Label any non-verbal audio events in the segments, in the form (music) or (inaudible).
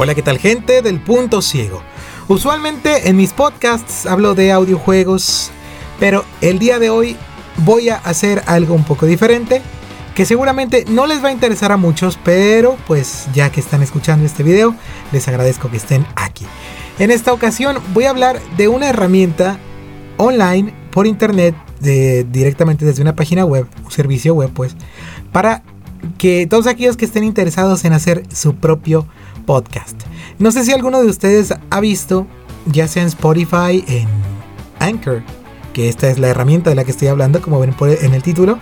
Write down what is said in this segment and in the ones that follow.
Hola, ¿qué tal gente del punto ciego? Usualmente en mis podcasts hablo de audiojuegos, pero el día de hoy voy a hacer algo un poco diferente que seguramente no les va a interesar a muchos, pero pues ya que están escuchando este video, les agradezco que estén aquí. En esta ocasión voy a hablar de una herramienta online por internet directamente desde una página web, un servicio web pues, para que todos aquellos que estén interesados en hacer su propio podcast. No sé si alguno de ustedes ha visto, ya sea en Spotify, en Anchor, que esta es la herramienta de la que estoy hablando, como ven en el título,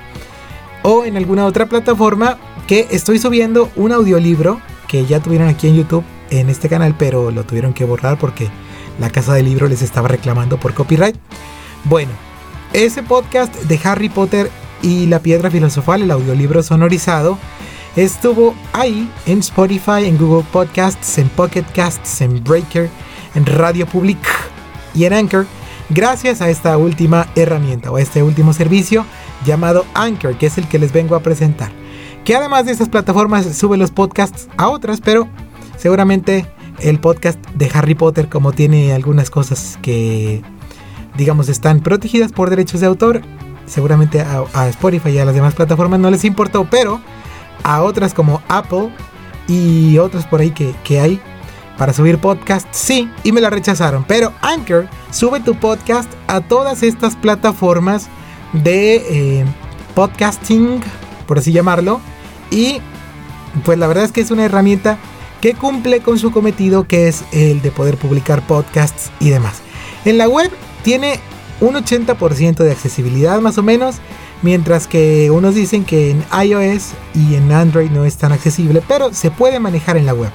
o en alguna otra plataforma que estoy subiendo un audiolibro que ya tuvieron aquí en YouTube en este canal, pero lo tuvieron que borrar porque la casa del libro les estaba reclamando por copyright. Bueno, ese podcast de Harry Potter y la piedra filosofal, el audiolibro sonorizado, estuvo ahí en Spotify, en Google Podcasts, en Pocket Casts, en Breaker, en Radio Public y en Anchor, gracias a esta última herramienta o a este último servicio llamado Anchor, que es el que les vengo a presentar. Que además de estas plataformas sube los podcasts a otras, pero seguramente el podcast de Harry Potter, como tiene algunas cosas que digamos, están protegidas por derechos de autor. Seguramente a, Spotify y a las demás plataformas no les importó, pero a otras como Apple y otras por ahí que, hay para subir podcast, sí, y me la rechazaron. Pero Anchor sube tu podcast a todas estas plataformas de eh, podcasting, por así llamarlo. Y pues la verdad es que es una herramienta que cumple con su cometido, que es el de poder publicar podcasts y demás. En la web tiene un 80% de accesibilidad más o menos, mientras que unos dicen que en iOS y en Android no es tan accesible, pero se puede manejar en la web,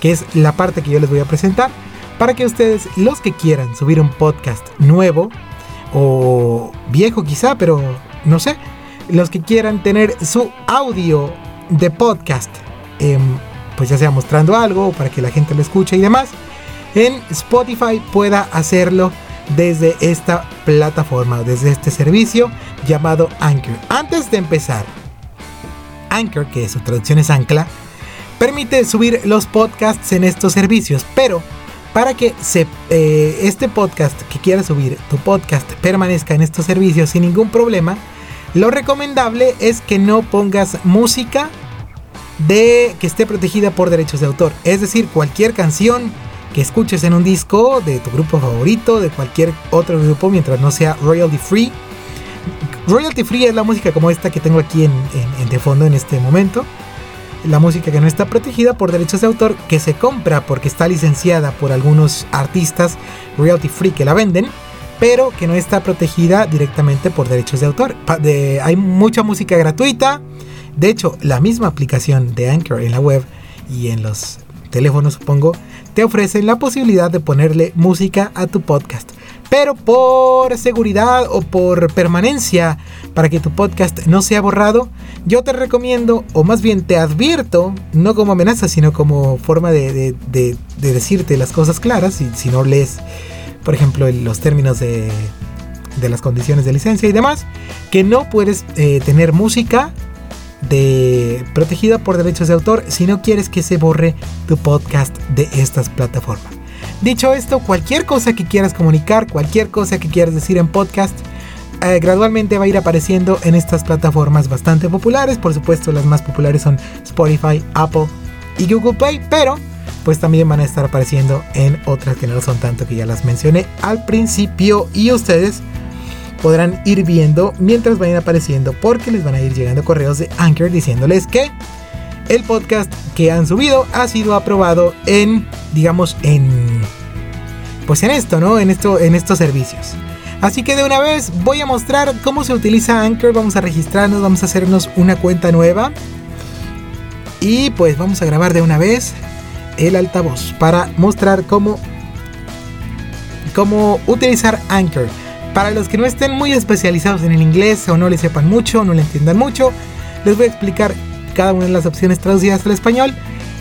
que es la parte que yo les voy a presentar, para que ustedes, los que quieran subir un podcast nuevo, o viejo quizá, pero no sé, los que quieran tener su audio de podcast, em, pues ya sea mostrando algo, para que la gente lo escuche y demás, en Spotify pueda hacerlo desde esta plataforma, desde este servicio llamado Anchor. Antes de empezar, Anchor, que su traducción es ancla, permite subir los podcasts en estos servicios, pero para que eh, este podcast que quieras subir, tu podcast, permanezca en estos servicios sin ningún problema, lo recomendable es que no pongas música de que esté protegida por derechos de autor. Es decir, cualquier canción, que escuches en un disco de tu grupo favorito, de cualquier otro grupo, mientras no sea royalty free. Royalty free es la música como esta que tengo aquí en, de fondo en este momento. La música que no está protegida por derechos de autor, que se compra porque está licenciada por algunos artistas royalty free que la venden, pero que no está protegida directamente por derechos de autor. hay mucha música gratuita. De hecho, la misma aplicación de Anchor en la web y en los teléfonos, supongo, te ofrecen la posibilidad de ponerle música a tu podcast. Pero por seguridad o por permanencia, para que tu podcast no sea borrado, yo te recomiendo, o más bien te advierto, no como amenaza, sino como forma de, decirte las cosas claras, si, si no lees, por ejemplo, los términos de, las condiciones de licencia y demás, que no puedes eh, tener música de protegida por derechos de autor si no quieres que se borre tu podcast de estas plataformas. Dicho esto, cualquier cosa que quieras comunicar, cualquier cosa que quieras decir en podcast, eh, gradualmente va a ir apareciendo en estas plataformas bastante populares. Por supuesto, las más populares son Spotify, Apple y Google Play, pero pues también van a estar apareciendo en otras que no son tanto que ya las mencioné al principio y ustedes podrán ir viendo mientras vayan apareciendo porque les van a ir llegando correos de Anchor diciéndoles que el podcast que han subido ha sido aprobado en, digamos, en, pues en esto, ¿no? En esto, en estos servicios. Así que de una vez voy a mostrar cómo se utiliza Anchor. Vamos a registrarnos, vamos a hacernos una cuenta nueva. Y pues vamos a grabar de una vez el altavoz para mostrar cómo, cómo utilizar Anchor. Para los que no estén muy especializados en el inglés o no le sepan mucho, no le entiendan mucho, les voy a explicar cada una de las opciones traducidas al español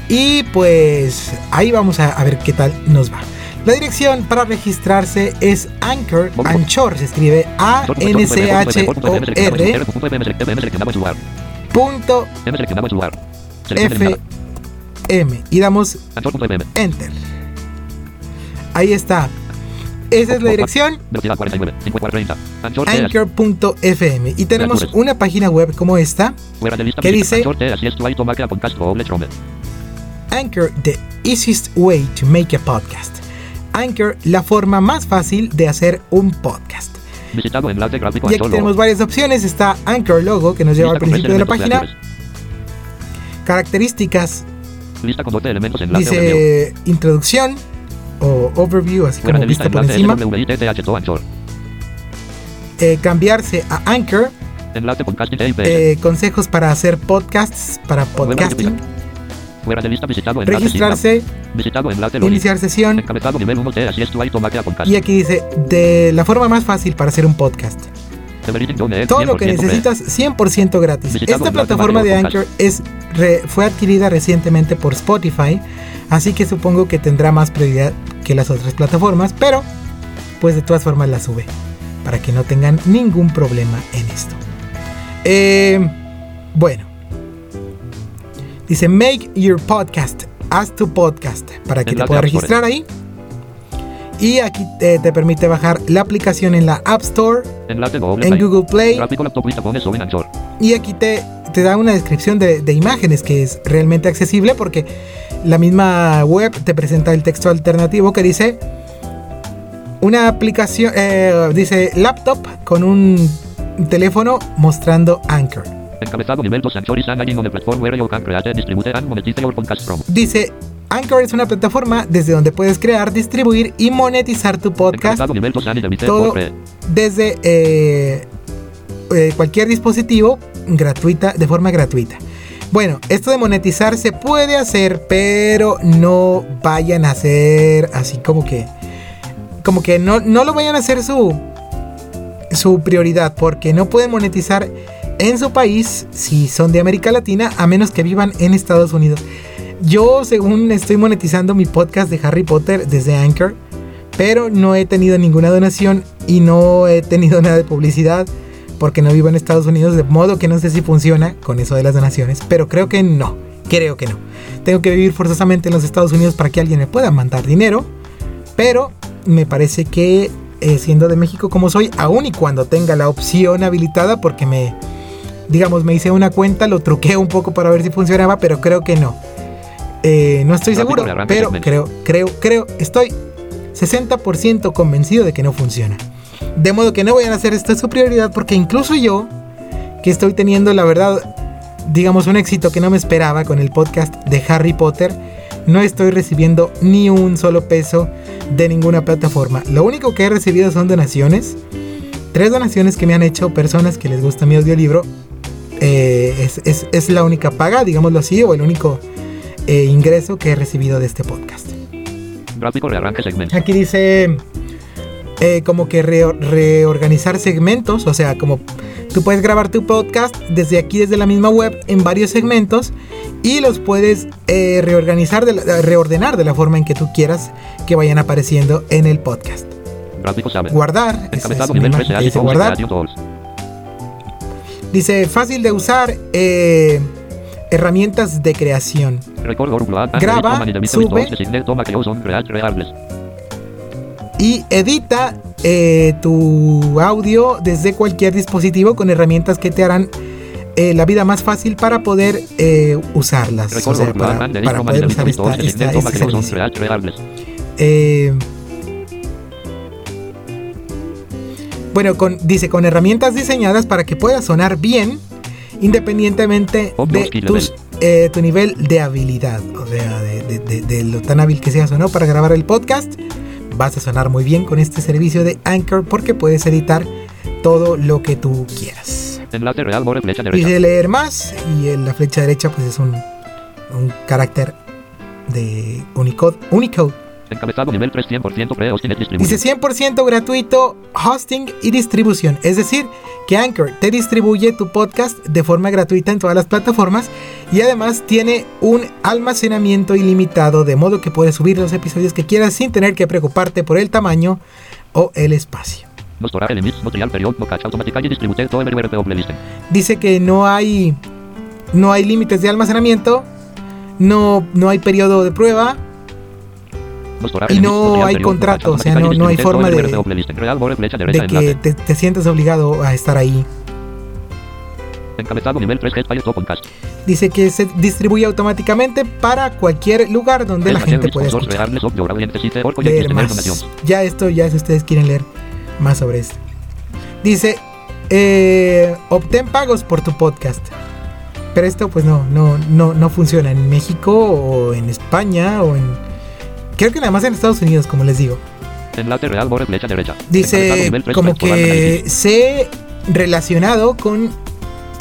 y pues ahí vamos a, ver qué tal nos va. La dirección para registrarse es Anchor, Anchor, se escribe A N C H O R punto F Anchor.fm y damos. Enter. Ahí está. Esa es la dirección. Velocidad 49. 5430. Anchor T. Anchor.fm y tenemos una página web como esta, Fuera de lista. ¿Qué visita dice? Anchor the easiest way to make a podcast. Anchor, la forma más fácil de hacer un podcast. Y aquí tenemos varias opciones. Está Anchor Logo, que nos lleva al principio de la 12 página. Características, aleatorios. Lista con 12 elementos enlace overview. dice introducción o overview, así como vista por encima. Eh, cambiarse a Anchor. Eh, consejos para hacer podcasts, para podcasting. Fuera de lista visitado enlace Registrarse. Visitado enlace iniciar sesión. Encabezado nivel 1 T. Así es tu auto marca podcast. Y aquí dice, de la forma más fácil para hacer un podcast. Todo lo que 100% free. necesitas 100% gratis. Esta plataforma de Anchor es, re- fue adquirida recientemente por Spotify, así que supongo que tendrá más prioridad que las otras plataformas, pero pues de todas formas la sube, para que no tengan ningún problema en esto. Eh, bueno, dice Make Your Podcast, haz tu podcast, para que te puedas registrar ahí. Y aquí eh, te permite bajar la aplicación en la App Store, en. Google Play y aquí te, te da una descripción de, de imágenes que es realmente accesible porque la misma web te presenta el texto alternativo que dice una aplicación, eh, dice laptop con un teléfono mostrando Anchor. Encabezado nivel 2 Anchor is an engine on the platform where you can create, distribute and monetize your podcast from. Dice Anchor es una plataforma desde donde puedes crear, distribuir y monetizar tu podcast Encabezado nivel 2 and emite todo desde eh, eh, cualquier dispositivo gratuita, de forma gratuita. Bueno, esto de monetizar se puede hacer, pero no vayan a hacer así como que, como que no, no lo vayan a hacer su, su prioridad, porque no pueden monetizar en su país si son de América Latina, a menos que vivan en Estados Unidos. Yo, según estoy monetizando mi podcast de Harry Potter desde Anchor, pero no he tenido ninguna donación y no he tenido nada de publicidad porque no vivo en Estados Unidos, de modo que no sé si funciona con eso de las donaciones, pero creo que no, creo que no. Tengo que vivir forzosamente en los Estados Unidos para que alguien me pueda mandar dinero, pero me parece que eh, siendo de México como soy, aun y cuando tenga la opción habilitada, porque me, digamos, me hice una cuenta, lo truqué un poco para ver si funcionaba, pero creo que no. Eh, no estoy seguro, pero creo, creo, creo, estoy 60% convencido de que no funciona. De modo que no vayan a hacer esto su prioridad porque incluso yo, que estoy teniendo la verdad, digamos un éxito que no me esperaba con el podcast de Harry Potter, no estoy recibiendo ni un solo peso de ninguna plataforma. Lo único que he recibido son donaciones. Tres donaciones que me han hecho personas que les gusta mi audiolibro. Eh, es, es- es la única paga, digámoslo así, o el único eh, ingreso que he recibido de este podcast. Gráfico rearranque segmento. Aquí dice eh, como que reo- reorganizar segmentos, o sea, como tú puedes grabar tu podcast desde aquí, desde la misma web, en varios segmentos y los puedes eh, reorganizar, de la- reordenar de la forma en que tú quieras que vayan apareciendo en el podcast. Guardar, esa es Encabezado una nivel imagen 13 que Agile dice guardar. Dice fácil de usar, eh, herramientas de creación. Graba, sube. Y edita eh, tu audio desde cualquier dispositivo con herramientas que te harán eh, la vida más fácil para poder eh, usarlas. O sea, para, para poder usar esta, esta, este. Eh, bueno, con, dice con herramientas diseñadas para que pueda sonar bien independientemente Oh, de tus, eh, tu nivel de habilidad, o sea, de, de- de- de lo tan hábil que seas o no para grabar el podcast. Vas a sonar muy bien con este servicio de Anchor porque puedes editar todo lo que tú quieras. Enlace real more flecha derecha. Dice leer más y en la flecha derecha pues es un, un carácter de Unicode. Unicode. Encabezado nivel 3 100% pre hosting distribution. Dice 100% gratuito hosting y distribución. Es decir, que Anchor te distribuye tu podcast de forma gratuita en todas las plataformas y además tiene un almacenamiento ilimitado de modo que puedes subir los episodios que quieras sin tener que preocuparte por el tamaño o el espacio. Dice que no hay no hay límites de almacenamiento no, no hay periodo de prueba y no hay contrato, o sea, no, no hay forma de, de que te, te sientas obligado a estar ahí. Encabezado nivel 3 Podcast. Dice que se distribuye automáticamente para cualquier lugar donde la gente puede escuchar. Leer más. Ya esto, ya si ustedes quieren leer más sobre esto. Dice, eh, obtén pagos por tu podcast. Pero esto pues no, no, no, no funciona en México o en España o en... Creo que nada más en Estados Unidos, como les digo. Enlace real, flecha derecha. Dice como que se relacionado con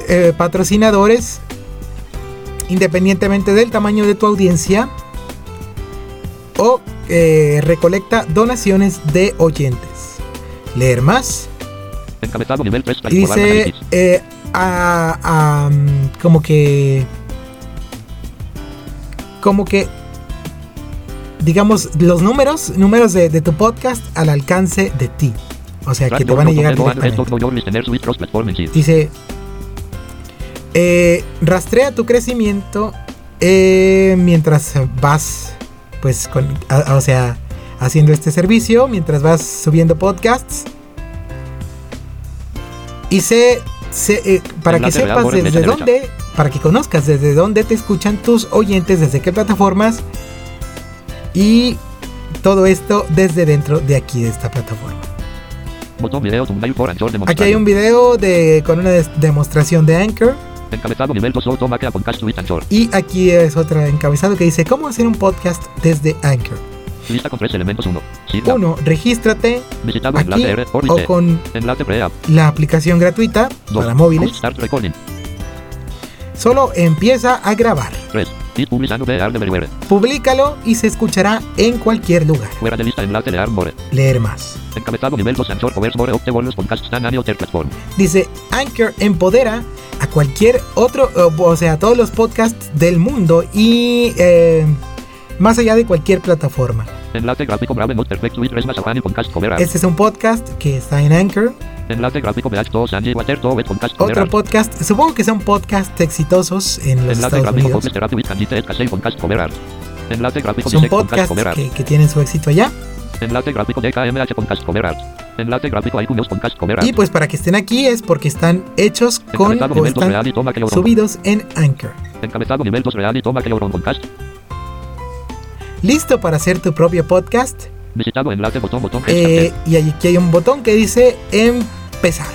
eh, patrocinadores independientemente del tamaño de tu audiencia o eh, recolecta donaciones de oyentes. Leer más. dice eh, como que como que digamos los números números de, de, tu podcast al alcance de ti o sea que te van a llegar directamente dice eh, rastrea tu crecimiento eh, mientras vas, pues, con, o sea, haciendo este servicio, mientras vas subiendo podcasts. Y sé, eh, para que sepas desde dónde, para que conozcas desde dónde te escuchan tus oyentes, desde qué plataformas. Y todo esto desde dentro de aquí, de esta plataforma. Aquí hay un video de, con una demostración de Anchor. Encabezado nivel 2 podcast Anchor. Y aquí es otra encabezado que dice cómo hacer un podcast desde Anchor. Lista con tres elementos 1. Uno, regístrate Visitado aquí o con la aplicación gratuita Dos, para móviles. Solo empieza a grabar. 3. Publícalo y se escuchará en cualquier lugar. Fuera de lista enlace leer más. Encabezado nivel 2 Anchor covers more opte bonus podcast stand any other platform. Dice Anchor empodera a cualquier otro, o sea, a todos los podcasts del mundo y eh, más allá de cualquier plataforma. Enlace gráfico Brave Perfect Este es un podcast que está en Anchor. Enlace gráfico Podcast Otro podcast, supongo que son podcasts exitosos en los Enlace Estados gráfico Unidos. Enlace gráfico Son podcasts que, que tienen su éxito allá. Enlace gráfico DKMH Podcast Cover Enlace gráfico iTunes Podcast Cover Y pues para que estén aquí es porque están hechos con o nivel 2 están subidos en Anchor. Encabezado nivel 2 real y toma que podcast. ¿Listo para hacer tu propio podcast? Visitado enlace botón botón Eh, y aquí hay un botón que dice empezar.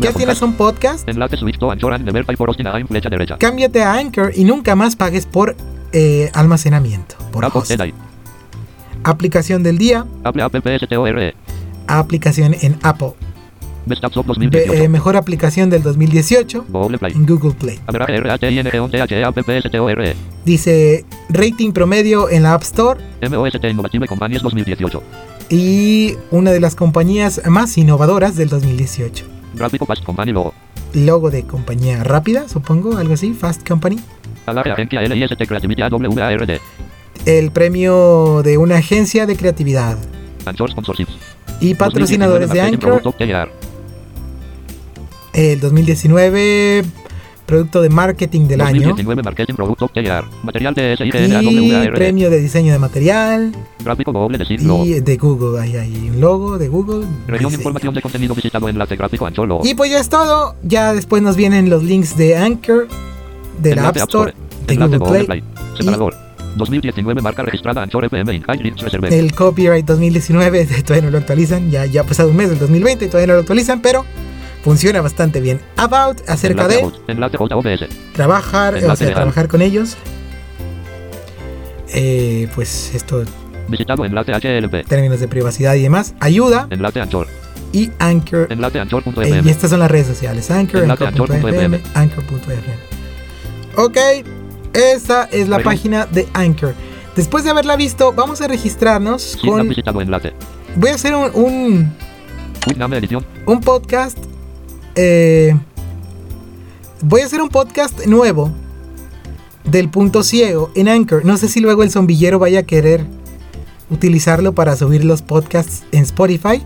¿Ya tienes un podcast? Enlace Switch to Anchor and Never Pay for Hosting a flecha derecha. Cámbiate a Anchor y nunca más pagues por eh, almacenamiento. Por Apple host. Aplicación del día, Apple App PSTORE. aplicación en Apple. Eh, mejor aplicación del 2018 Google Play. en Google Play. Averaje RHING 11 HE App PSTORE. Dice rating promedio en la App Store MOST Innovative Companies 2018. y una de las compañías más innovadoras del 2018. Gráfico Fast Company Logo. Logo de compañía rápida, supongo, algo así, Fast Company. El premio de una agencia de creatividad. Y patrocinadores de 2019 Anchor. Marketing. El 2019 producto de marketing del año. 2019 Marketing Product TR. Material de Y premio de diseño de material. Gráfico Google de. Y de Google. Ahí hay un logo de Google. Región diseño. información de contenido visitado enlace gráfico Anchor Logo. Y pues ya es todo. Ya después nos vienen los links de Anchor, de la App Store, de Enlace Google Play, Separador. 2019 marca registrada Anchor FM Reserve. el copyright 2019. (laughs) Todavía no lo actualizan. Ya, ya ha pasado un mes del 2020 y todavía no lo actualizan, pero funciona bastante bien. About, acerca de trabajar, o sea, trabajar con ellos. Eh, pues esto, Visitado enlace HLP. términos de privacidad y demás, ayuda. Enlace Anchor. Y Anchor. Enlace eh, y estas son las redes sociales: Anchor, Anchor.fm, Anchor.fm. Ok, esta es la página de Anchor. Después de haberla visto, vamos a registrarnos con. Voy a hacer un, un, un podcast. Eh, voy a hacer un podcast nuevo del punto ciego en Anchor. No sé si luego el zombillero vaya a querer utilizarlo para subir los podcasts en Spotify.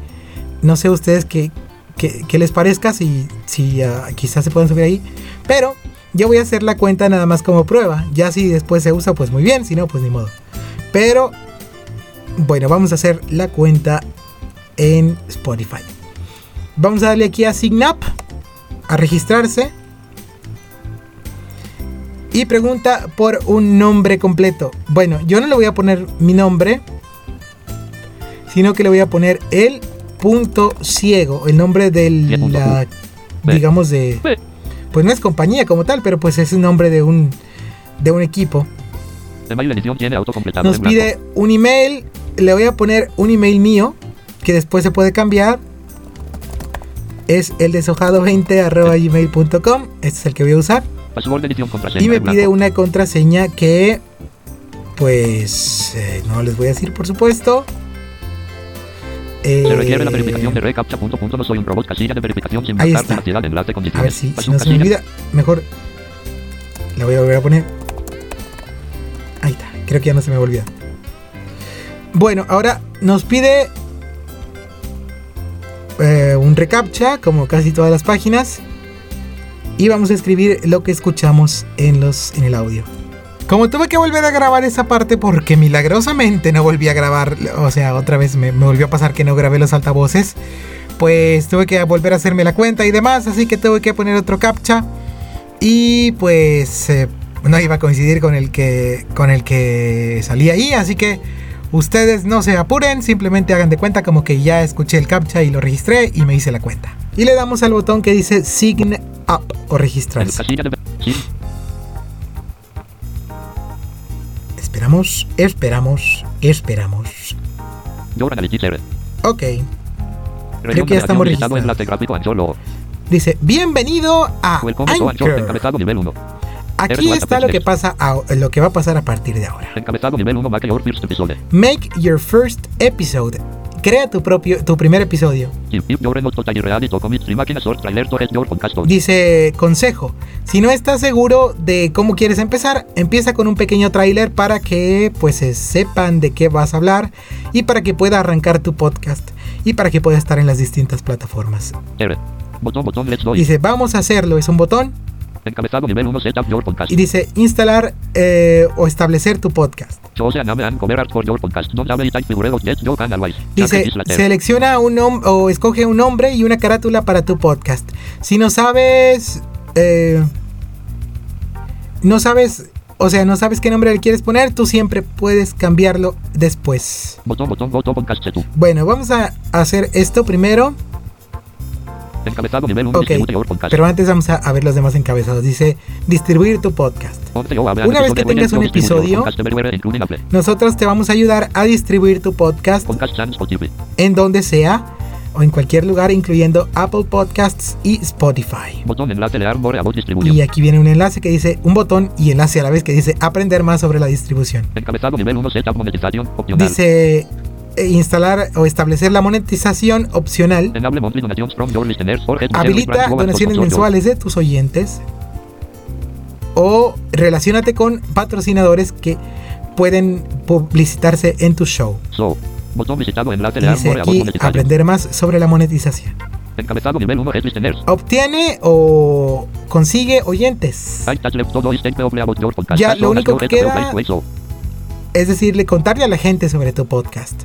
No sé ustedes qué, qué- les parezca, si, si ah, quizás se pueden subir ahí. Pero Yo voy a hacer la cuenta nada más como prueba. Ya si después se usa, pues muy bien. Si no, pues ni modo. Pero, bueno, vamos a hacer la cuenta en Spotify. Vamos a darle aquí a Sign Up, a registrarse. Y pregunta por un nombre completo. Bueno, yo no le voy a poner mi nombre, sino que le voy a poner el punto ciego, el nombre de la, digamos de, pues no es compañía como tal, pero pues es el nombre de un, de un equipo. Nos pide un email, le voy a poner un email mío, que después se puede cambiar. Es el deshojado20 gmail.com, este es el que voy a usar. Y me pide una contraseña que, pues, eh, no les voy a decir por supuesto. Eh, se requiere la verificación de reCAPTCHA. Punto, punto, no soy un robot casilla de verificación sin ahí está. de enlace A ver si, si no se me olvida, mejor la voy a volver a poner. Ahí está, creo que ya no se me olvida. Bueno, ahora nos pide eh, un reCAPTCHA, como casi todas las páginas. Y vamos a escribir lo que escuchamos en, los, en el audio. Como tuve que volver a grabar esa parte porque milagrosamente no volví a grabar, o sea, otra vez me, volvió a pasar que no grabé los altavoces, pues tuve que volver a hacerme la cuenta y demás, así que tuve que poner otro captcha y pues eh, no iba a coincidir con el que con el que salía ahí, así que ustedes no se apuren, simplemente hagan de cuenta como que ya escuché el captcha y lo registré y me hice la cuenta. Y le damos al botón que dice Sign Up o registrarse. Esperamos, esperamos, esperamos. Ok. Creo que ya estamos registrados. Dice, bienvenido a Anchor. Aquí está lo que pasa a, lo que va a pasar a partir de ahora. Make your first episode. Crea tu propio tu primer episodio. Dice consejo, si no estás seguro de cómo quieres empezar, empieza con un pequeño tráiler para que pues sepan de qué vas a hablar y para que pueda arrancar tu podcast y para que pueda estar en las distintas plataformas. Dice, vamos a hacerlo, es un botón Encabezado nivel 1 setup your podcast. Y dice instalar eh, o establecer tu podcast. Dice selecciona un nombre o escoge un nombre y una carátula para tu podcast. Si no sabes, eh, no sabes, o sea, no sabes qué nombre le quieres poner, tú siempre puedes cambiarlo después. Botón, botón, botón, podcast bueno, vamos a hacer esto primero. Encabezado nivel 1 okay. podcast. Pero antes vamos a, ver los demás encabezados. Dice distribuir tu podcast. Una vez que tengas un episodio, nosotros te vamos a ayudar a distribuir tu podcast en donde sea o en cualquier lugar, incluyendo Apple Podcasts y Spotify. Botón enlace Y aquí viene un enlace que dice un botón y enlace a la vez que dice aprender más sobre la distribución. Encabezado nivel 1 setup monetización opcional. Dice instalar o establecer la monetización opcional. Habilita donaciones mensuales de tus oyentes. O relacionate con patrocinadores que pueden publicitarse en tu show. Dice aquí aprender más sobre la monetización. Obtiene o consigue oyentes. Ya lo único que queda es decirle contarle a la gente sobre tu podcast.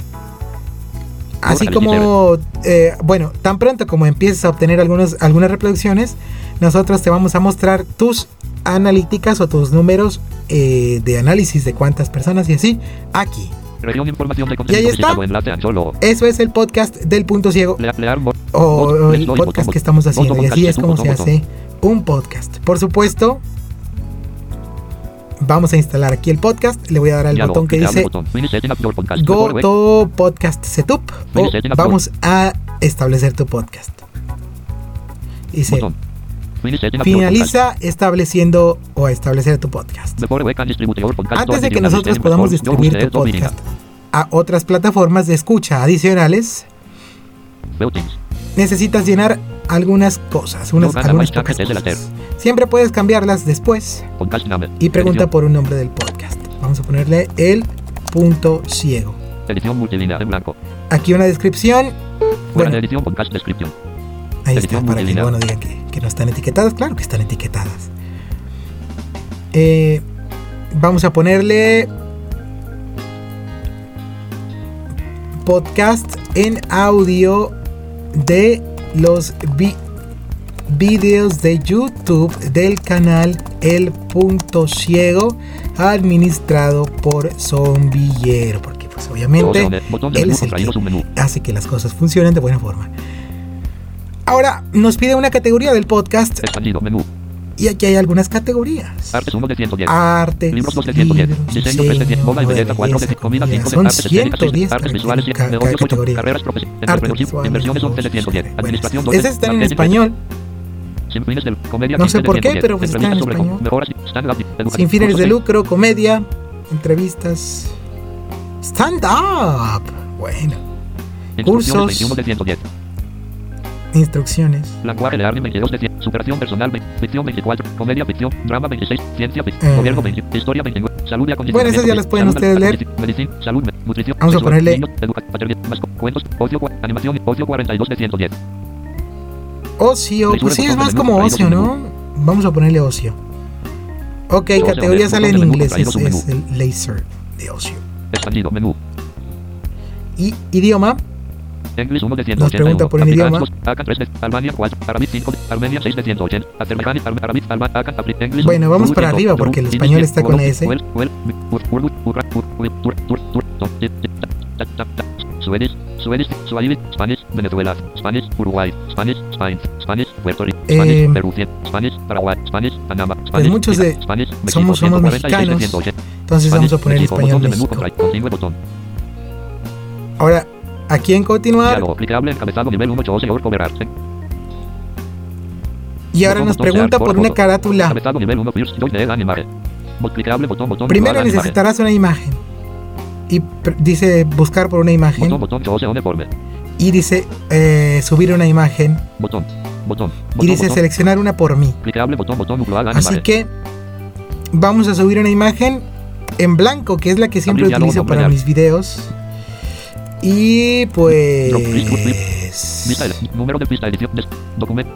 Así como, eh, bueno, tan pronto como empieces a obtener algunos, algunas reproducciones, nosotros te vamos a mostrar tus analíticas o tus números eh, de análisis de cuántas personas y así aquí. y ahí está. Eso es el podcast del punto ciego. O el podcast que estamos haciendo. Y así es como se hace un podcast. Por supuesto, Vamos a instalar aquí el podcast. Le voy a dar al botón que dice Go to Podcast Setup. O vamos a establecer tu podcast. Dice Finaliza estableciendo o establecer tu podcast. Antes de que nosotros podamos distribuir tu podcast a otras plataformas de escucha adicionales, necesitas llenar algunas cosas, unas, algunas pocas cosas. Siempre puedes cambiarlas después. Y pregunta por un nombre del podcast. Vamos a ponerle el punto ciego. Edición multilínea en blanco. Aquí una descripción. Bueno, edición podcast descripción. Ahí está, para que bueno, digan que, que no están etiquetadas. Claro que están etiquetadas. Eh, vamos a ponerle podcast en audio de los vi- videos de YouTube del canal El Punto Ciego administrado por Zombillero porque pues obviamente él es el que hace que las cosas funcionen de buena forma. Ahora nos pide una categoría del podcast Expandido menú. Y aquí hay algunas categorías. Artes 1 de 110. Arte, Libros 2 de 110. libros, Diseño 3 de 100. Moda y belleza 4 de 5. Comida 5 de Son artes escénicas 6. 110 Artes visuales 7. ca- Negocios 8. categorías. Carreras profesionales. Arte Entrepreneurship. visual, Inversiones 11 de negocios, 110. bueno, Administración 12. Esas están en español. Sin fines de comedia No sé 15 de por qué, 110. pero pues están en español. Sin fines de lucro, comedia, entrevistas, stand up. Bueno, cursos. 21 de 110. instrucciones. Lenguaje de Armin 22 de 100. Superación personal 20. Ficción 24. Comedia ficción. Drama 26. Ciencia ficción. Eh. Gobierno 20. Historia 29. Salud y Bueno, esas ya las pueden ustedes leer. medicina, salud, nutrición. Vamos a ponerle- cuentos, ocio, animación, ocio 42 de 110. Ocio, pues sí, es más como ocio. ¿no? Vamos a ponerle ocio. Ok, categoría sale en inglés, es, es el laser de ocio. Expandido. Menú. Y idioma, English 1 de Nos 181. pregunta por un idioma. 2, AK 3 de Albania 4. Arabic 5 de Armenia 6 de 180. Azerbaiyán, Arme- Arabic, Alba, AK, Afri- English, Bueno, vamos para 100, arriba, porque el español 100, está con S. Venezuela, Spanish, Uruguay, Spanish, Spain, Spanish, Puerto Rico, Spanish, Eh, Perú 100, Spanish, Paraguay, Spanish, Panamá, Spanish, muchos de- somos- somos 146 de mexicanos. 180. entonces vamos a poner español México. Ahora, aquí en continuar, Diálogo, encabezado, nivel 1, 8, señor, coverar. y ahora nos pregunta por una carátula. Encabezado, nivel 1, first, join the animaje. Bot clicable, botón, botón, Primero necesitarás una imagen. Y dice buscar por una imagen. Y dice eh, subir una imagen. Y dice seleccionar una por mí. Así que vamos a subir una imagen en blanco, que es la que siempre utilizo para mis videos. Y pues... Vista L, número de pista, edición, des- documento.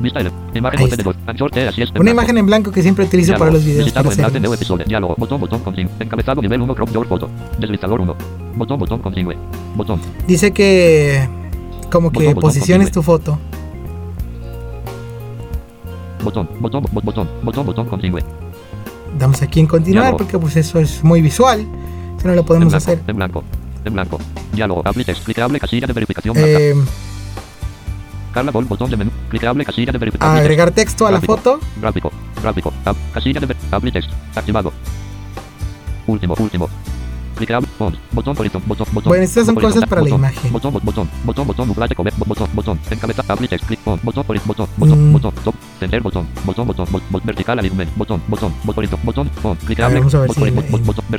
Vista L, imagen Ahí 11 de 2. Anchor T, así es. Una imagen en blanco que siempre utilizo para los videos. Visitado Para enlace hacer- nuevo episodio. Diálogo. Botón, botón, consigue. Encabezado nivel 1, crop your photo. Deslizador 1. Botón, botón, consigue. Botón. Dice que como que Botón, posiciones tu foto. Botón, botón, bot- botón, botón, botón, consigue. Damos aquí en continuar porque pues eso es muy visual. Eso no lo En podemos blanco, hacer. en blanco. En blanco. Diálogo. Text. Clicable casilla de verificación. Eh, Carla botón de menú. Clicable casilla de verificación. agregar texto a la foto. Gráfico, gráfico, tab, casilla de text, activado. Último, último. Clicable, on, botón horizontal, botón, botón. Bueno, estas son botón cosas para la botón, imagen. Botón, bot- botón, botón, botón, comer, botón, botón, encabeza, text, click on, botón, horiz- botón, botón, Mm. botón, top, center, botón, botón, botón, vertical, alignment, botón, botón, bot- horizontal, botón, on, clicable, botón, botón,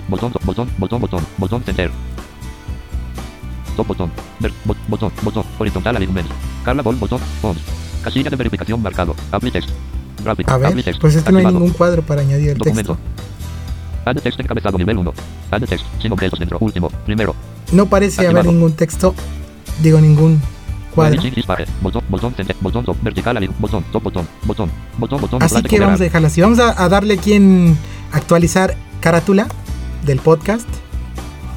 botón, botón, botón, botón, center. Top, botón, ver- bot- botón, botón, horizontal, alignment. Carla Ball, botón, on. Casilla de verificación marcado, apply text. Gráfico, A ver, text, pues es que no hay ningún cuadro para añadir el Documento. texto. Add text encabezado nivel 1. Add text sin objetos dentro. Último. Primero. No parece haber Activado. ningún texto. Digo, ningún cuadro. Sin dispare. Botón, botón, center, botón, top, vertical, ali- botón, top, botón, botón, botón, botón, Así que vamos a dejarlo así. Vamos a, a darle aquí en actualizar carátula del podcast.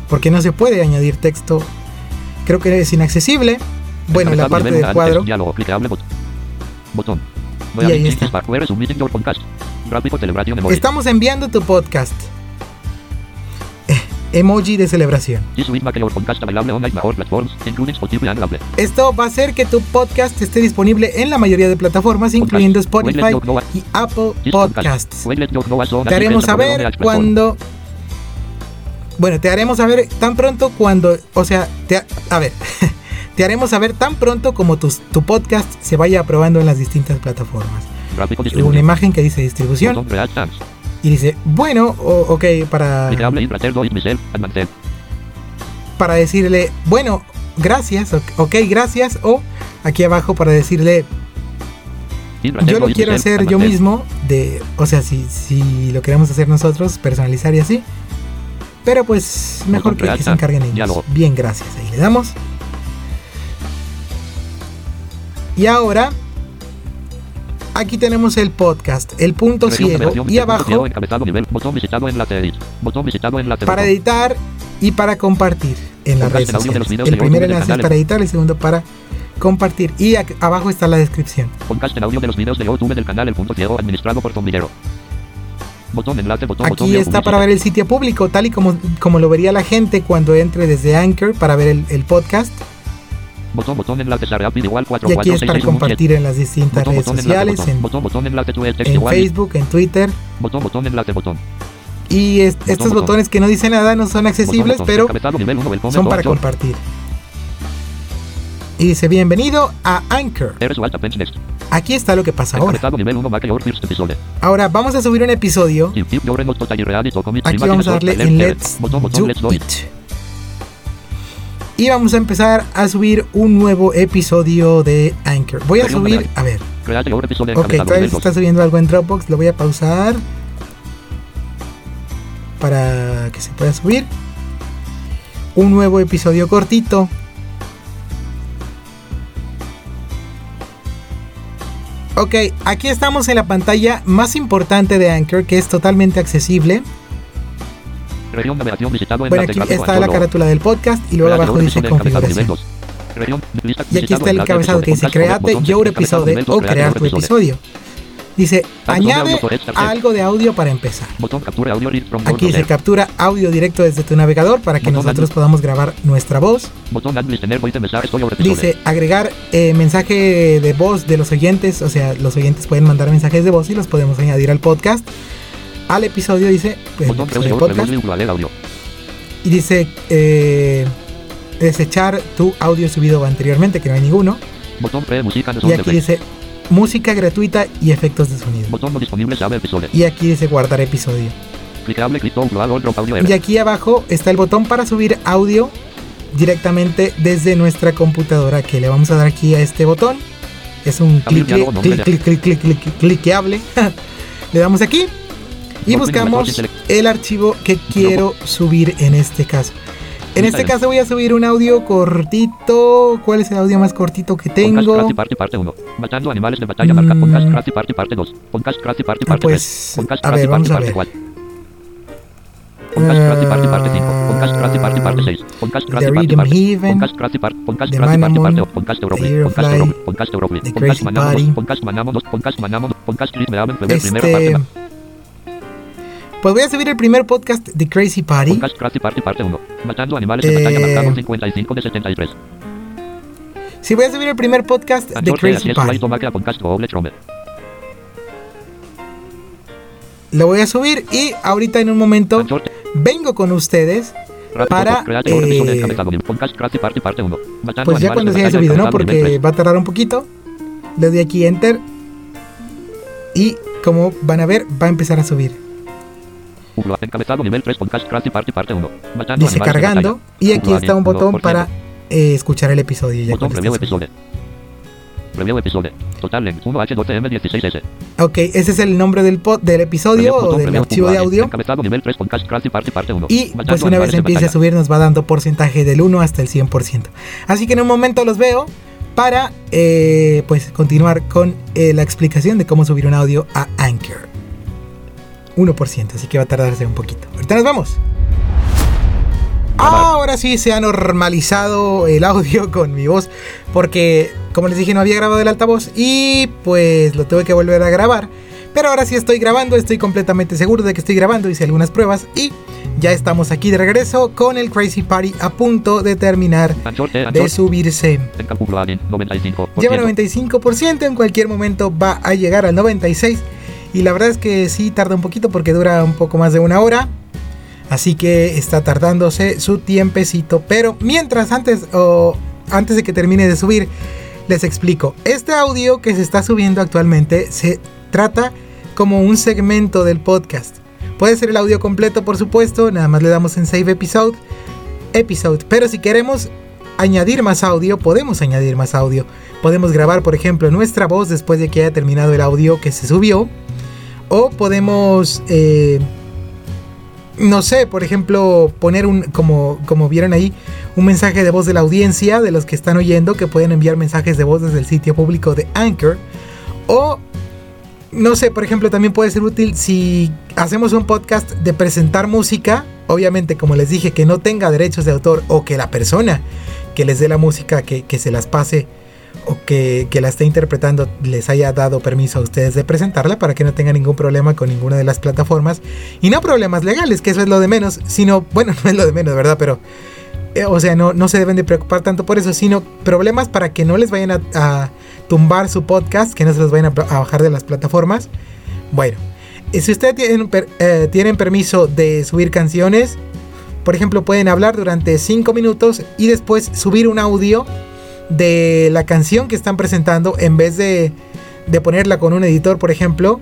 Porque no se puede añadir texto. Creo que es inaccesible. Bueno, la Encabezado parte del cuadro. diálogo, botón. Botón. Voy Y a ahí está. Estamos enviando tu podcast. Eh, emoji de celebración. Esto va a hacer que tu podcast esté disponible en la mayoría de plataformas, incluyendo Spotify y Apple Podcasts. Te haremos saber cuando. Bueno, te haremos saber tan pronto cuando. O sea, te, a ver. (laughs) te haremos saber tan pronto como tus- tu podcast se vaya aprobando en las distintas plataformas. Una imagen que dice distribución y dice, bueno, o- ok, para, para decirle, bueno, gracias, ok, gracias, o aquí abajo para decirle, yo lo quiero hacer yo mismo, de, o sea, si, si lo queremos hacer nosotros, personalizar y así. Pero pues mejor que, que se encarguen ellos. diálogo. Bien, gracias. Ahí le damos. Y ahora aquí tenemos el podcast, el punto ciego. Y abajo, encabezado nivel, botón visitado enlace edit, botón visitado enlace para editar y para compartir en las redes sociales. El primer enlace es para editar, el segundo para compartir. Y abajo está la descripción. Podcast en audio de los videos de YouTube del canal El Punto Ciego administrado por Tom Villero. Botón enlace, botón, botón Aquí está para ver el sitio público, tal y como, como lo vería la gente cuando entre desde Anchor para ver el, el podcast. Botón, botón enlace igual 4 Y aquí 4 es 6 para 6 1 7. compartir en las distintas redes enlace, sociales, en, igual, Facebook, en Twitter. Botón, botón, enlace, botón. Y es- estos botones que no dicen nada no son accesibles, pero encabezado nivel 1 welcome son para compartir. Y dice, bienvenido a Anchor. Aquí está lo que pasa ahora. Encabezado nivel 1 Mac your first episode. Ahora vamos a subir un episodio. Aquí vamos a darle en. Let's Do it. Y vamos a empezar a subir un nuevo episodio de Anchor. Voy a subir, a ver. Ok, todavía se 2. está subiendo algo en Dropbox. Lo voy a pausar. Para que se pueda subir. Un nuevo episodio cortito. Ok, aquí estamos en la pantalla más importante de Anchor, que es totalmente accesible. Región navegación visitado Bueno, aquí está la carátula del podcast y luego abajo dice configuración. 2. Región, lista, Y aquí está el encabezado que dice create your episode o crear tu episodio. Dice, añade algo de audio para empezar. Aquí dice captura audio directo desde tu navegador para que nosotros podamos grabar nuestra voz. Dice agregar eh, mensaje de voz de los oyentes, o sea, los oyentes pueden mandar mensajes de voz y los podemos añadir al podcast. Al episodio dice, pues, episodio podcast, audio. y dice eh, desechar tu audio subido anteriormente, que no hay ninguno. Y aquí dice música gratuita y efectos de sonido. Botón no disponible save episode. Y aquí dice guardar episodio. Clicable audio Y aquí abajo está el botón para subir audio directamente desde nuestra computadora. Que le vamos a dar aquí a este botón. Es un clic, clic, clic, clic, clic, clic, clic, cliqueable. (laughs) le damos aquí y buscamos el archivo que quiero subir en este caso. En este caso voy a subir un audio cortito. ¿Cuál es el audio más cortito que Podcast tengo? Crafty Party parte 1. Matando animales de batalla marca. Mm. Podcast Crafty Party parte 2. Podcast Crafty Party Ah, parte pues, 3. Podcast Crafty a parte ver. 4. Podcast Crafty Party parte 5. Podcast Crafty Party parte 6. Podcast Crafty Party Rhythm parte. Heaven, Podcast Crafty Party. Podcast Crafty Party Manamon, parte 2. Podcast Europa. Podcast Europa. Podcast Europa. Podcast Manamos. Podcast Manamos. Podcast Manamos. Podcast Chris primera este. parte. Pues voy a subir el primer podcast de Crazy Party. Podcast Crafty Party parte 1. Matando animales de Eh. batalla marcado 55 de 73. Sí, voy a subir el primer podcast de Crazy Party. Lo voy a subir y ahorita en un momento vengo con ustedes para, eh, encabezado. Podcast Crafty Party parte 1. Matando Pues ya cuando se haya subido, ¿no? Porque 3. va a tardar un poquito. Le doy aquí Enter. Y como van a ver, va a empezar a subir. Upload encabezado nivel 3 podcast Crafty Party parte 1. Matando Dice cargando. Y aquí está un 1%. botón para eh, escuchar el episodio. Ya Botón cuando preview esté subido. episode. Preview episode. Total length 1H2M16S. Ok, ese es el nombre del, pod, del episodio o del archivo de audio. Encabezado nivel 3 podcast Crafty Party parte 1. Y pues una vez empiece a subir nos va dando porcentaje del 1 hasta el 100%. Así que en un momento los veo para eh, pues continuar con eh, la explicación de cómo subir un audio a Anchor. 1%, así que va a tardarse un poquito. Ahorita nos vemos. Ahora sí se ha normalizado el audio (laughs) con mi voz porque como les dije no había grabado el altavoz y pues lo tuve que volver a grabar. Pero ahora sí estoy grabando, estoy completamente seguro de que estoy grabando, hice algunas pruebas y ya estamos aquí de regreso con el Crazy Party a punto de terminar T, de subirse. Upload 95%. Lleva 95%, en cualquier momento va a llegar al 96%. Y la verdad es que sí tarda un poquito porque dura un poco más de una hora. Así que está tardándose su tiempecito. Pero mientras, antes, o antes de que termine de subir, les explico. Este audio que se está subiendo actualmente se trata como un segmento del podcast. Puede ser el audio completo, por supuesto. Nada más le damos en Save Episode. Episode. Pero si queremos añadir más audio, podemos añadir más audio. Podemos grabar, por ejemplo, nuestra voz después de que haya terminado el audio que se subió. O podemos, eh, no sé, por ejemplo, poner un, como, como vieron ahí, un mensaje de voz de la audiencia, de los que están oyendo, que pueden enviar mensajes de voz desde el sitio público de Anchor. O no sé, por ejemplo, también puede ser útil si hacemos un podcast de presentar música, obviamente como les dije, que no tenga derechos de autor o que la persona que les dé la música, que, que se las pase o que, que, la esté interpretando les haya dado permiso a ustedes de presentarla para que no tenga ningún problema con ninguna de las plataformas. Y no problemas legales, que eso es lo de menos, sino, bueno, (laughs) no es lo de menos, ¿verdad? Pero, eh, o sea, no, no se deben de preocupar tanto por eso, sino problemas para que no les vayan a, tumbar su podcast, que no se los vayan a, bajar de las plataformas. Bueno, si ustedes tienen, eh, tienen permiso de subir canciones, por ejemplo, pueden hablar durante 5 minutos y después subir un audio de la canción que están presentando en vez de, de ponerla con un editor, por ejemplo,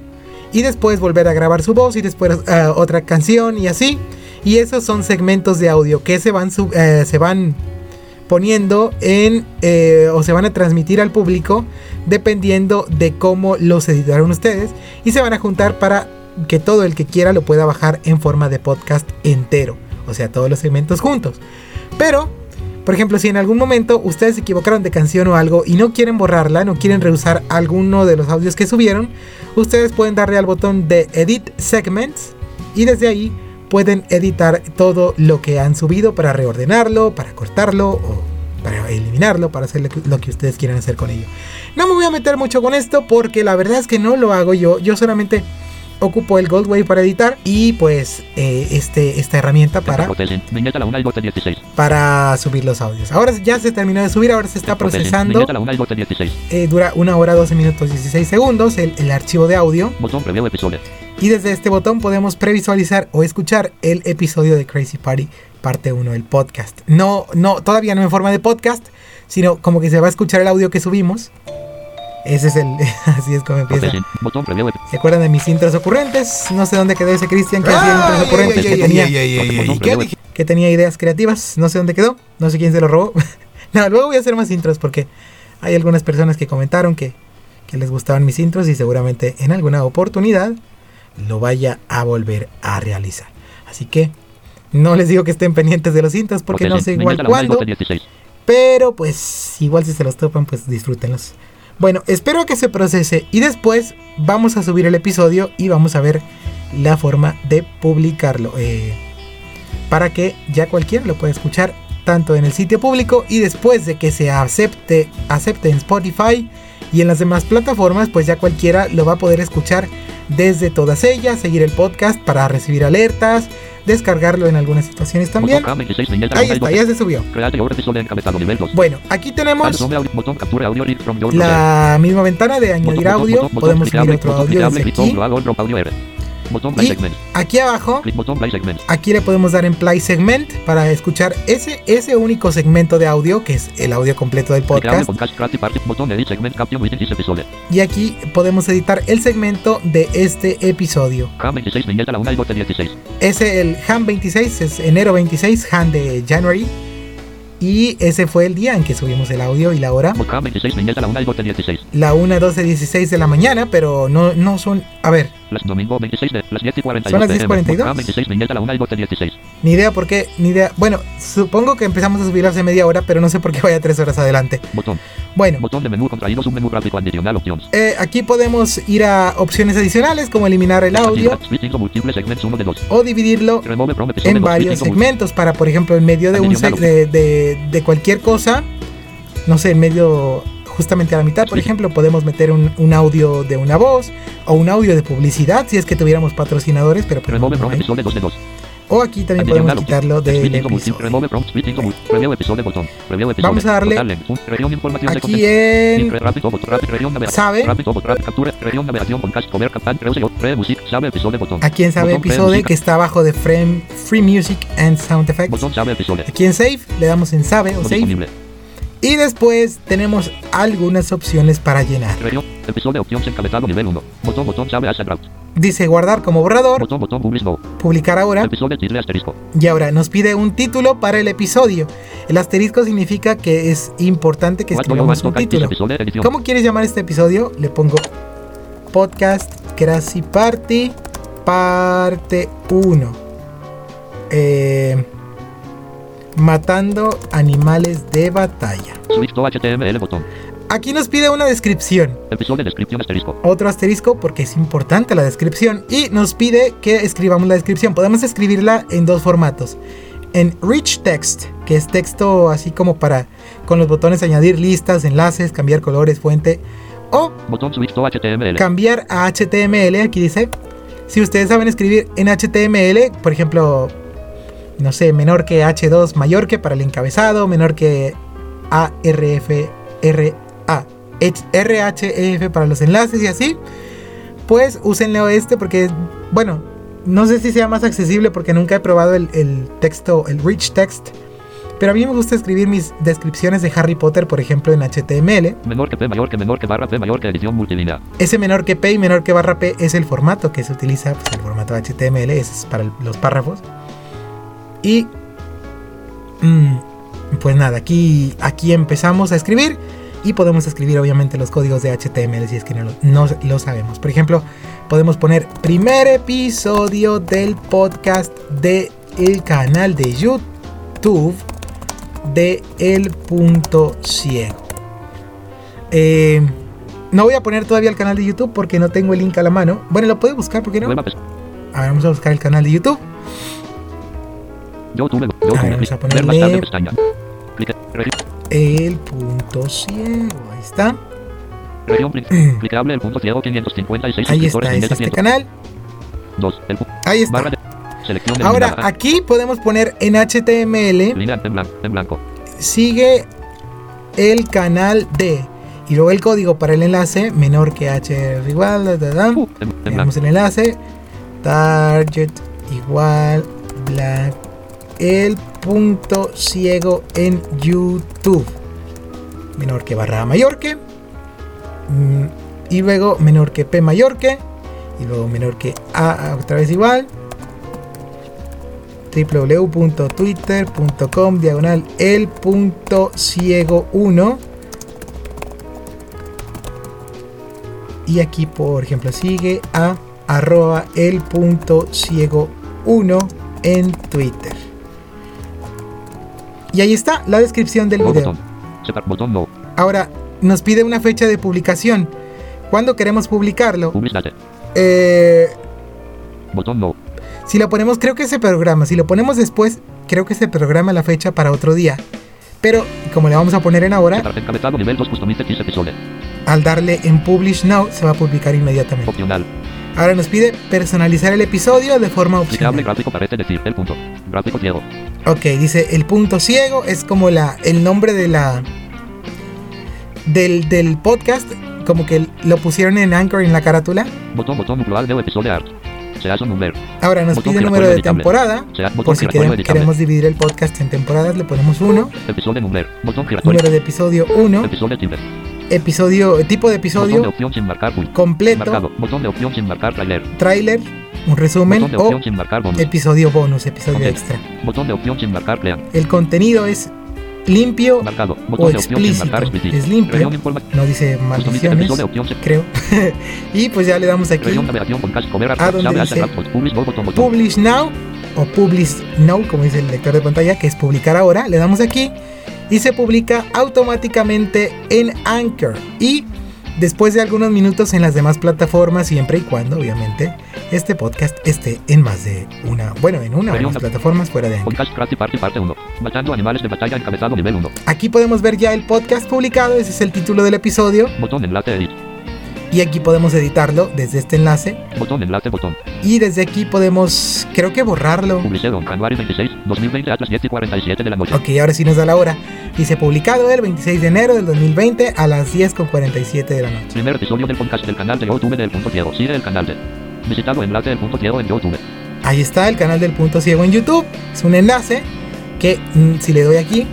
y después volver a grabar su voz y después uh, otra canción y así. Y esos son segmentos de audio que se van, uh, se van poniendo en eh, o se van a transmitir al público dependiendo de cómo los editaron ustedes y se van a juntar para que todo el que quiera lo pueda bajar en forma de podcast entero, o sea, todos los segmentos juntos. Pero por ejemplo, si en algún momento ustedes se equivocaron de canción o algo y no quieren borrarla, no quieren reusar alguno de los audios que subieron, ustedes pueden darle al botón de Edit Segments y desde ahí pueden editar todo lo que han subido para reordenarlo, para cortarlo o para eliminarlo, para hacer lo que ustedes quieran hacer con ello. No me voy a meter mucho con esto porque la verdad es que no lo hago yo, yo solamente ocupo el Goldwave para editar y pues eh, este, esta herramienta para, para subir los audios. Ahora ya se terminó de subir, ahora se está procesando. Eh, dura una hora 12 minutos 16 segundos el, el archivo de audio. Y desde este botón podemos previsualizar o escuchar el episodio de Crazy Party parte 1 del podcast. No, no, todavía no en forma de podcast, sino como que se va a escuchar el audio que subimos. Ese es el. (laughs) Así es como empieza. ¿Se acuerdan de mis intros ocurrentes? No sé dónde quedó ese Cristian que hacía intros ocurrentes que tenía. Que tenía ideas creativas. No sé dónde quedó. No sé quién se lo robó. (laughs) no, luego voy a hacer más intros porque hay algunas personas que comentaron que, que les gustaban mis intros y seguramente en alguna oportunidad lo vaya a volver a realizar. Así que no les digo que estén pendientes de los intros porque no sé igual cuándo. Pero pues igual si se los topan pues disfrútenlos. Bueno, espero que se procese y después vamos a subir el episodio y vamos a ver la forma de publicarlo. Eh, para que ya cualquiera lo pueda escuchar tanto en el sitio público y después de que se acepte, acepte en Spotify y en las demás plataformas, pues ya cualquiera lo va a poder escuchar desde todas ellas, seguir el podcast para recibir alertas, descargarlo en algunas situaciones también. Ahí está, ya se subió. Bueno, aquí tenemos la misma ventana de añadir audio. Podemos subir otro audio desde aquí. Y aquí abajo, aquí le podemos dar en Play Segment para escuchar ese, ese único segmento de audio que es el audio completo del podcast. Y aquí podemos editar el segmento de este episodio. Ese, el HAM 26, es enero 26, HAM de January. Y ese fue el día en que subimos el audio y la hora. La 1, 12, 16 de la mañana, pero no, no son. A ver. Las domingo 26 de las 10 y 42. Son las 10 y 42. 26 la 1 16. Ni idea por qué, ni idea. Bueno, supongo que empezamos a subir hace media hora, pero no sé por qué vaya 3 horas adelante. Botón. Bueno. Botón de menú contraído, un menú gráfico adicional opciones. Eh, aquí podemos ir a opciones adicionales como eliminar el audio. O dividirlo en varios segmentos para, por ejemplo, en medio de un de, de, de cualquier cosa. No sé, en medio justamente a la mitad, por ejemplo, podemos meter un, un, audio de una voz o un audio de publicidad si es que tuviéramos patrocinadores, pero por ejemplo, no o aquí también podemos quitarlo del episodio. Vamos a darle aquí en sabe aquí en sabe episodio que está abajo de frame free music and sound effects. Aquí en save le damos en sabe o save y después tenemos algunas opciones para llenar. Episodio opción encabezado nivel 1. Botón, botón, llave Dice guardar como borrador. Botón, botón, Publicar ahora. Episodio, title, asterisco. Y ahora nos pide un título para el episodio. El asterisco significa que es importante que escribamos un título. ¿Cómo quieres llamar este episodio? Le pongo Podcast Crazy Party Parte 1. Eh matando animales de batalla. HTML botón. Aquí nos pide una descripción. Episodio descripción asterisco. Otro asterisco porque es importante la descripción. Y nos pide que escribamos la descripción. Podemos escribirla en dos formatos. En rich text, que es texto así como para con los botones añadir listas, enlaces, cambiar colores, fuente. O Botón switch to HTML. cambiar a HTML. Aquí dice, si ustedes saben escribir en HTML, por ejemplo, no sé, menor que H2 mayor que para el encabezado, menor que ARF, R, A, H- RHEF para los enlaces y así, pues úsenlo este porque, bueno, no sé si sea más accesible porque nunca he probado el, el texto, el rich text. Pero a mí me gusta escribir mis descripciones de Harry Potter, por ejemplo, en HTML. Menor que P mayor que menor que barra P mayor que edición multilínea. Ese menor que P y menor que barra P es el formato que se utiliza, pues el formato HTML, ese es para los párrafos. Y mm, pues nada, aquí, aquí empezamos a escribir y podemos escribir obviamente los códigos de HTML si es que no lo, no lo sabemos. Por ejemplo, podemos poner primer episodio del podcast de el canal de YouTube de El Punto Ciego. Eh, no voy a poner todavía el canal de YouTube porque no tengo el link a la mano. Bueno, lo puedo buscar, ¿por qué no? A ver, vamos a buscar el canal de YouTube. YouTube. YouTube. vamos a ponerle- El punto ciego. Ahí está. (clears throat) Clicable el punto ciego 556 Ahí suscriptores está, es este 700. canal. 2. El pu- Ahí está. Ahora, aquí podemos poner en HTML, en blanco. Sigue el canal de. Y luego el código para el enlace, menor que h igual. da, da, da. Uh, el enlace. Target igual black. El punto ciego en YouTube. Menor que barra mayor que. mm, Y luego menor que P mayor que. Y luego menor que A otra vez igual. www.twitter.com diagonal el punto ciego 1 y aquí por ejemplo sigue a arroba el punto ciego 1 en Twitter. Y ahí está la descripción del video. Ahora nos pide una fecha de publicación. ¿Cuándo queremos publicarlo? Eh, si lo ponemos, creo que se programa. Si lo ponemos después, creo que se programa la fecha para otro día. Pero como le vamos a poner en ahora, Separ encabezado nivel 2 customize this episode. al darle en Publish Now se va a publicar inmediatamente. Opcional. Ahora nos pide personalizar el episodio de forma opcional. gráfico parece decir el punto. Gráfico ciego. Ok, dice el punto ciego es como la el nombre de la del, del podcast, como que lo pusieron en Anchor en la carátula. Botón botón nuclear de episodio art. Ahora nos pide el número de temporada. Por si queremos, dividir el podcast en temporadas, le ponemos 1. Episodio number. Botón giratorio. Número de episodio 1. Episodio. Episodio, tipo de Botón de episodio marcar completo, Marcado. Botón de opción sin marcar trailer. trailer, un resumen Botón de o marcar bonus. episodio bonus, episodio extra. Botón de opción sin marcar plan. El contenido es limpio, Marcado. o de explícito. marcar explícito. Es limpio, informa. no dice maldiciones, creo. (laughs) y pues ya le damos aquí. Ah, donde dice-. Publish Now o Publish Now, como dice el lector de pantalla, que es publicar ahora. Le damos aquí y se publica automáticamente en Anchor. Y después de algunos minutos en las demás plataformas, siempre y cuando, obviamente, este podcast esté en más de una, bueno, en una o más plataformas fuera de Anchor. Podcast Crafty Party parte 1. Matando animales de batalla encabezado nivel 1. Aquí podemos ver ya el podcast publicado, ese es el título del episodio. Botón enlace edit. Y aquí podemos editarlo desde este enlace. Botón enlace botón. Y desde aquí podemos, creo que borrarlo. Publicado en January 26, 2020 a las 10 y 47 de la noche. Ok, ahora sí nos da la hora. Dice publicado el 26 de enero del 2020 a las 10.47 de la noche. Primer episodio del podcast del canal de YouTube del punto ciego. Sigue el canal de. Visitado enlace del punto ciego en YouTube. Ahí está el canal del punto ciego en YouTube. Es un enlace que mm, si le doy aquí.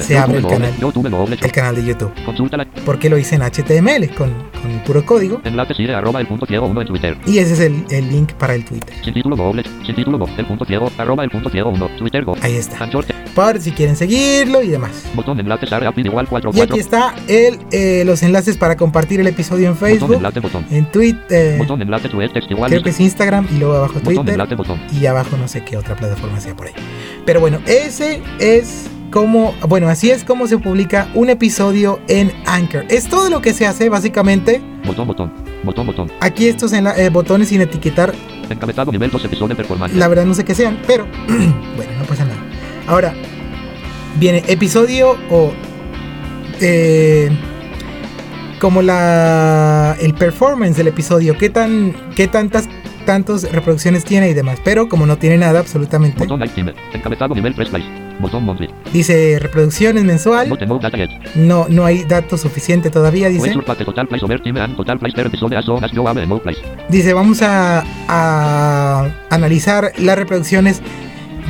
Se abre el canal. El canal de YouTube. Consulta la Porque lo hice en HTML con, con el puro código. enlace sigue arroba el punto ciego 1 en Twitter. Y ese es el, el link para el Twitter. Sin título doble. Sin título. El punto ciego arroba el punto ciego 1. Twitter go. Ahí está. Por si quieren seguirlo y demás. Botón enlace share app igual 4 Y aquí está el, eh, los enlaces para compartir el episodio en Botón Facebook, enlace botón. en Twitter, Botón enlace text igual. creo que es Instagram y luego abajo Botón Twitter. enlace botón. y abajo no sé qué otra plataforma sea por ahí. Pero bueno, ese es como, bueno, así es como se publica un episodio en Anchor. Es todo lo que se hace básicamente. Botón, botón. Botón, botón. Aquí estos en la- eh, botones sin etiquetar, Encabezado nivel 2 episodio performance. la verdad no sé qué sean, pero (clears throat) bueno, no pasa nada. Ahora, viene episodio o eh, como la el performance del episodio, qué tan qué tantas tantas reproducciones tiene y demás, pero como no tiene nada absolutamente, Botón Light Timer. Encabezado nivel 3 place. Botón dice reproducciones mensual, no no hay datos suficiente todavía, dice. A. Dice, vamos a, a analizar las reproducciones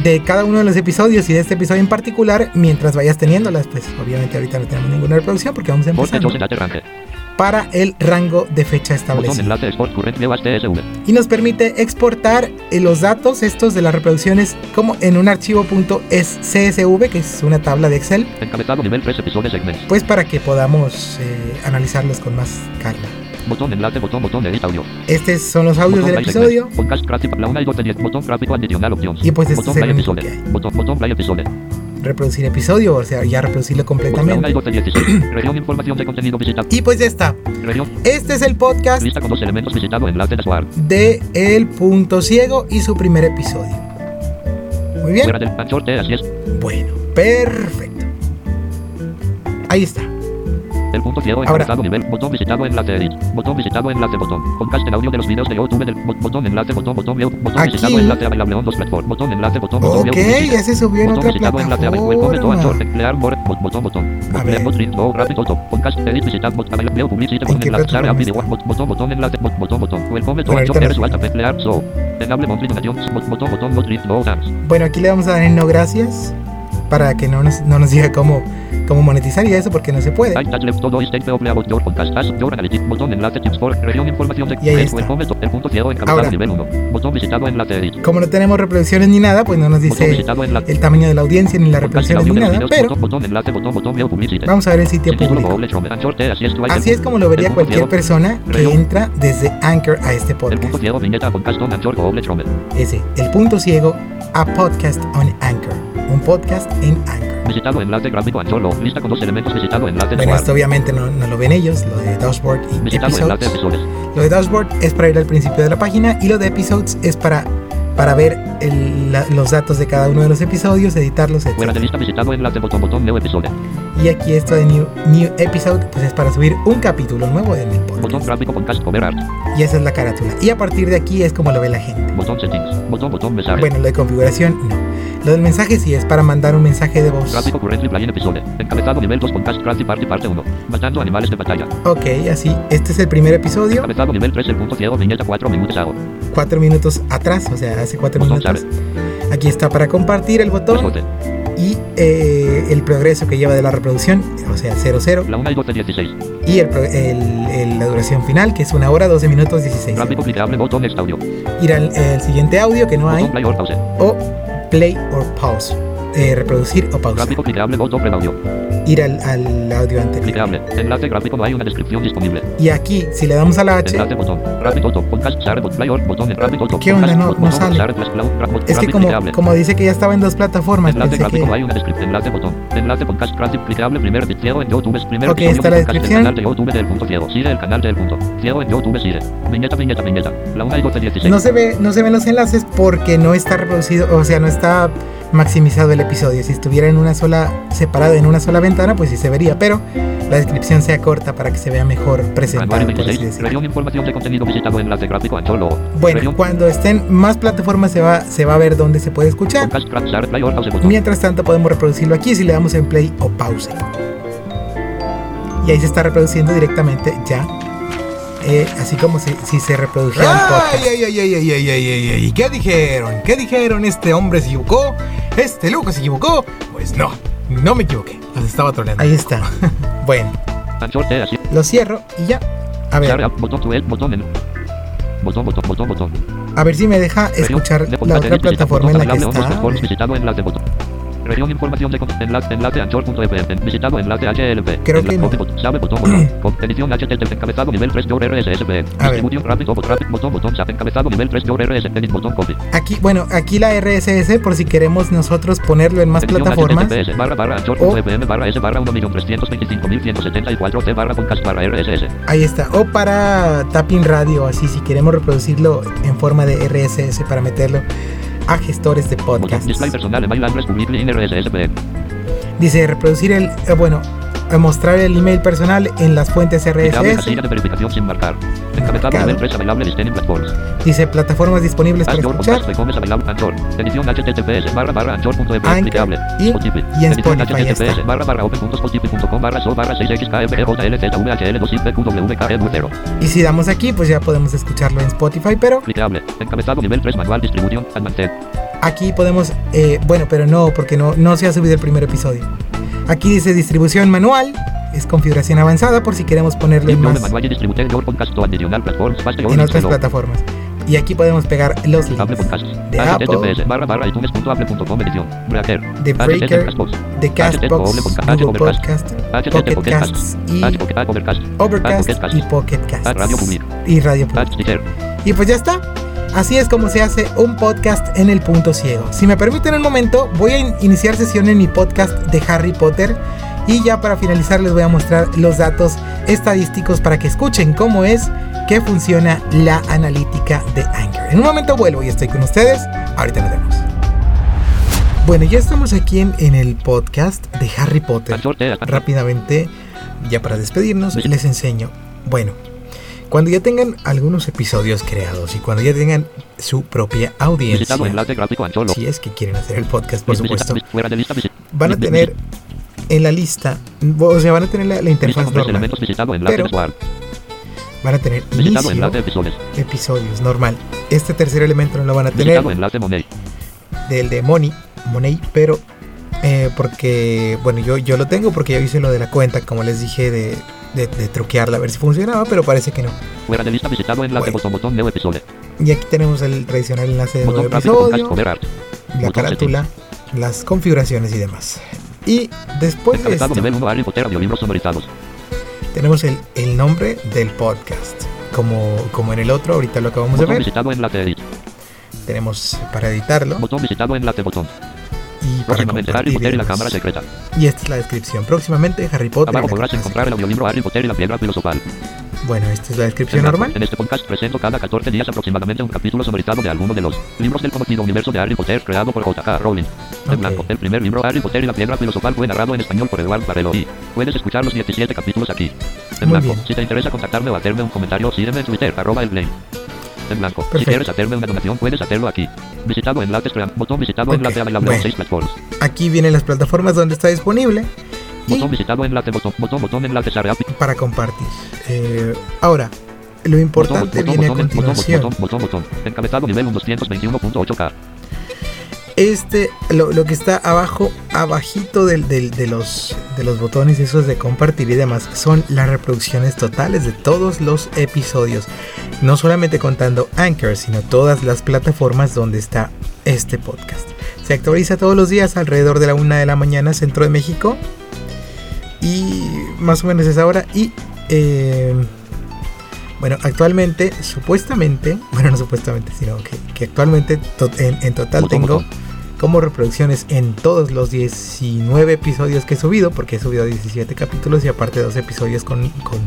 de cada uno de los episodios y de este episodio en particular mientras vayas teniéndolas. Pues obviamente ahorita no tenemos ninguna reproducción porque vamos data range. Para el rango de fecha establecido. Y nos permite exportar eh, los datos estos de las reproducciones como en un archivo .csv, que es una tabla de Excel, Encabezado nivel 3 episodio segments. pues para que podamos eh, analizarlos con más calma. Botón enlace botón botón edit audio. Estos son los audios del episodio. segment. Podcast gráfico la una y dos de 10. Botón gráfico adicional options. Y pues este es el. Botón botón play. Reproducir episodio, o sea, ya reproducirlo completamente. y dos (clears throat) de 16. Región información de contenido visitado. Y pues ya está. Este es el podcast de El Punto Ciego y su primer episodio. Muy bien. Bueno, perfecto. Ahí está. El punto ciego encabezado nivel. Botón visitado enlace edit. Botón visitado enlace botón. Podcast en audio de los videos de YouTube del bot- botón enlace botón botón view. Botón Aquí. visitado enlace available on dos platform. Botón enlace botón botón Ok, view. publicity. ya se subió en Botón otra visitado enlace available. Welcome to Anchor. plataforma. Emplear more. bot- Botón botón. A ver. bot link, no, gráfico top. Podcast edit visitado. bot- available view publicity. ¿En Botón qué enlace share video. bot- Botón botón enlace bot- botón botón. Welcome to Anchor. Eres emplear so. Enable monthly donations. Bot- Botón botón no thanks. Bueno, aquí le vamos a dar en no gracias para que no nos, no nos diga cómo, cómo monetizar y eso porque no se puede. Y ahí está. Ahora. nivel 1. Botón visitado enlace edit. Como no tenemos reproducciones ni nada, pues no nos dice el tamaño de la audiencia ni las reproducciones ni nada, pero vamos a ver el sitio público. así es como lo vería cualquier persona que entra desde Anchor a este podcast. Ese, el punto ciego a podcast on Anchor. Un podcast en Anchor. Visitado enlace gráfico Anchor lo lista con dos elementos visitado enlace Bueno, esto obviamente no, no lo ven ellos, lo de Dashboard y Visitado Episodes. episodios. Lo de Dashboard es para ir al principio de la página y lo de Episodes es para, para ver el- la- los datos de cada uno de los episodios, editarlos, Fuera de etc. lista visitado enlace botón botón nuevo episodio. Y aquí esto de New, new Episode pues es para subir un capítulo nuevo en el Botón podcast. gráfico podcast cover art. Y esa es la carátula. Y a partir de aquí es como lo ve la gente. Botón settings. Botón botón mensaje. Bueno, lo de configuración no. Lo del mensaje sí es para mandar un mensaje de voz. Gráfico en episodio. Encabezado nivel 2 podcast Crafty Party parte 1. Matando animales de batalla. Ok, así. Este es el primer episodio. Encabezado nivel 3 el punto ciego viñeta 4 minutos hago. Cuatro minutos atrás, o sea, hace cuatro Botón minutos. Aquí está para compartir el botón y eh, el progreso que lleva de la reproducción, o sea, 00. La 1 y 12 16. Y el, pro- el- el- la duración final, que es una hora, 12 minutos, 16. Gráfico clicable botón audio. Ir al el siguiente audio que no hay, Botón play or pause. o play or pause. Eh, reproducir o. Ir al, al audio anterior. Clicable. Enlace gráfico no hay una descripción disponible. Y aquí, si le damos a la H, Enlace botón. Top. Podcast share play botón. ¿Qué onda? No- sale. es que como, como dice que ya estaba en dos plataformas, Enlace gráfico no hay una descripción. Enlace botón. Enlace podcast clicable primer ciego en YouTube. Primer Ok, episodio está la descripción. canal de YouTube del punto ciego. Sigue el canal del punto. Ciego en YouTube sigue. Viñeta, viñeta, viñeta. La 1 y 12 16. No se, ve, no se ven los enlaces porque no está reproducido, o sea, no está maximizado el episodio. Si estuviera en una sola, separado en una sola ventana, pues sí se vería, pero la descripción sea corta para que se vea mejor presentado, Januario por así 26. decirlo. Región información de contenido visitado enlace gráfico Anchor logo. Bueno, Región cuando estén más plataformas se va, se va a ver dónde se puede escuchar. podcast play pause. Mientras tanto podemos reproducirlo aquí si le damos en play o pause. Y ahí se está reproduciendo directamente ya. eh, así como si, si se reprodujera un podcast. Ay, ay, ay, ay, ay, ay, ay, ay, ¿Qué dijeron? ¿Qué dijeron? ¿Este hombre se equivocó? ¿Este loco se equivocó? Pues no, no me equivoqué. Los estaba troleando. Ahí está. (laughs) Bueno, lo cierro y ya. A ver, a ver si me deja escuchar la otra plataforma en la que está. Región información de enlace, enlace anchor.fm. Visitado enlace HLP. Creo que no. botón, Sabe botón botón. (clears throat) Con edición HTTP encabezado nivel 3 Your RSSB. A ver. Distribución rápido botón traffic botón botón SAP encabezado nivel 3 Your RSS edit botón copy. Aquí, bueno, aquí la RSS por si queremos nosotros ponerlo en más Edición plataformas. HTTPS barra barra anchor.fm barra S barra 1.325.174 T barra podcast barra RSS. Ahí está. O para Tapping Radio, así si queremos reproducirlo en forma de RSS para meterlo a gestores de podcasts. Dice reproducir el, eh, bueno, mostrar el email personal en las fuentes RSS. casilla de verificación sin marcar. Encabezado Marcado. nivel 3 available listening platforms. Dice plataformas disponibles para escuchar. Edición HTTPS barra barra y- Spotify. y en Edición Spotify, ya está. HTTPS barra barra open.spotify.com barra so barra 6xkfjl2ipqwl2ipqw0. Y si damos aquí, pues ya podemos escucharlo en Spotify, pero Clicable. Encabezado nivel 3 manual distribución aquí podemos, eh, bueno, pero no, porque no, no se ha subido el primer episodio. Aquí dice distribución manual, es configuración avanzada por si queremos ponerlo en Diploma más en otras plataformas. Y aquí podemos pegar los links de Apple, de Breaker, Castbox. de Castbox, Google Podcast, Pocket. Casts y Overcast. Y Pocket Casts. Y Radio Public. Y pues ya está. Así es como se hace un podcast en el punto ciego. Si me permiten un momento, voy a in- iniciar sesión en mi podcast de Harry Potter. Y ya para finalizar les voy a mostrar los datos estadísticos para que escuchen cómo es que funciona la analítica de Anchor. En un momento vuelvo y estoy con ustedes. Ahorita nos vemos. Bueno, ya estamos aquí en, en el podcast de Harry Potter. Rápidamente, ya para despedirnos, les enseño. Bueno, cuando ya tengan algunos episodios creados y cuando ya tengan su propia audiencia, si es que quieren hacer el podcast, por supuesto, van a tener en la lista, o sea, van a tener la, interfaz normal, Pero- van a tener inicio, episodios. episodios normal. Este tercer elemento no lo van a tener del de Money, Money, pero eh, porque, bueno, yo, yo lo tengo porque ya hice lo de la cuenta, como les dije, de, de, de truquearla a ver si funcionaba, pero parece que no. Fuera de lista visitado enlace Bueno. botón botón nuevo episodio. Y aquí tenemos el tradicional enlace de nuevo episodio, la carátula, las configuraciones y demás. Y después de esto, nivel 1 Harry Potter audiolibros sonorizados. tenemos el, el nombre del podcast. Como, como en el otro, ahorita lo acabamos de Botón ver. visitado enlace edit. Tenemos para editarlo Botón visitado enlace botón. Y para Próximamente Harry compartir y Potter y la cámara secreta. Y esta es la descripción. Próximamente Harry Potter. Abajo podrás encontrar el audiolibro Harry Potter y la piedra filosofal. Bueno, esta es la descripción En normal. En este podcast presento cada 14 días aproximadamente un capítulo sonorizado de alguno de los libros del conocido universo de Harry Potter creado por J.K. Rowling. En Ok. blanco. El primer libro Harry Potter y la piedra filosofal fue narrado en español por Eduardo Barrelo y puedes escuchar los 17 capítulos aquí. En Muy blanco. bien. Si te interesa contactarme o hacerme un comentario, sígueme en Twitter, arroba el Blaine. En blanco. Si Perfecto. quieres hacerme una donación, puedes hacerlo aquí. Visitado enlace, crean- botón visitado Ok, enlace available bueno. en 6 platforms. Aquí vienen las plataformas donde está disponible. Y Botón visitado enlace, botón, botón, botón, enlace, share app. para compartir. Eh, ahora, lo Botón, importante botón, viene a botón, botón, continuación. botón, botón, botón. Encabezado nivel 221.8K. Este, lo, que está abajo, abajito de, los, de los botones esos de compartir y demás, son las reproducciones totales de todos los episodios. No solamente contando Anchor, sino todas las plataformas donde está este podcast. Se actualiza todos los días alrededor de la una de la mañana, centro de México. Y más o menos es ahora. Y eh, bueno, actualmente, supuestamente, (laughs) bueno, no supuestamente, sino que, que actualmente to- en, en total tengo como reproducciones en todos los 19 episodios que he subido, porque he subido 17 capítulos y aparte dos episodios con, con-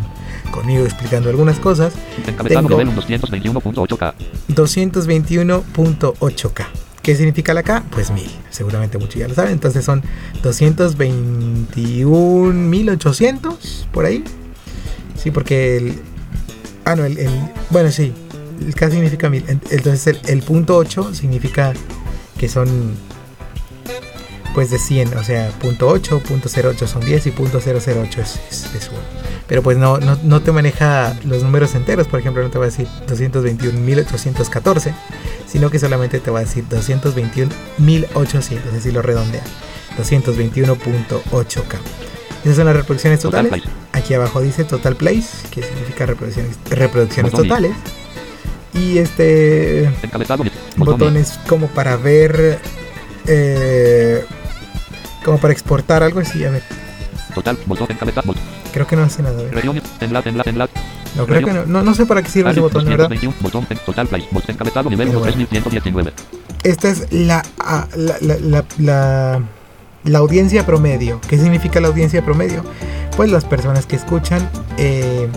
conmigo explicando algunas cosas, Tengo- nivel 221.8K. 221.8K. ¿Qué significa la K? Pues 1000. Seguramente muchos ya lo saben. Entonces son 221.800 por ahí. Sí, porque el... Ah, no, el... el- bueno, sí. El K significa 1000. En- Entonces el, el punto 8 significa que son... Pues de 100. O sea, punto 8, punto 08 son 10 y punto 008 es, es, es 1. Pero pues no, no, no te maneja los números enteros. Por ejemplo, no te va a decir 221.814 sino que solamente te va a decir 221.800, es decir, lo redondea. 221.8K. Esas son las reproducciones Total totales. Aquí abajo dice Total Plays, que significa reproducciones, reproducciones Botón totales. Y este. Botón botones como para ver eh, Como para exportar algo así, a ver. Total, botón encabezado, botón. Creo que no hace nada. enlace, enlace, enlace. No, creo que no. No, no sé para qué sirve ese botón, verdad. 221, botón, en- total play, botón encabezado, nivel Pero 1, bueno. 3119. Esta es la, ah, la, la, la, la- la audiencia promedio. ¿Qué significa la audiencia promedio? Pues las personas que escuchan eh,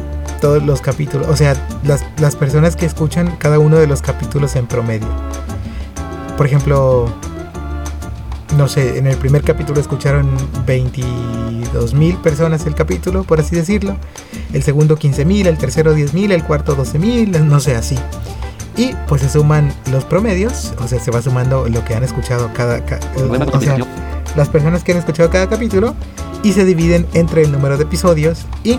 todos los capítulos. O sea, las, las personas que escuchan cada uno de los capítulos en promedio. Por ejemplo, no sé, en el primer capítulo escucharon 22 mil personas el capítulo, por así decirlo. El segundo 15 mil, el tercero 10 mil, el cuarto 12 mil, no sé, así. Y pues se suman los promedios, o sea, se va sumando lo que han escuchado cada... ca- Nueva o sea, notificación. Las personas que han escuchado cada capítulo y se dividen entre el número de episodios y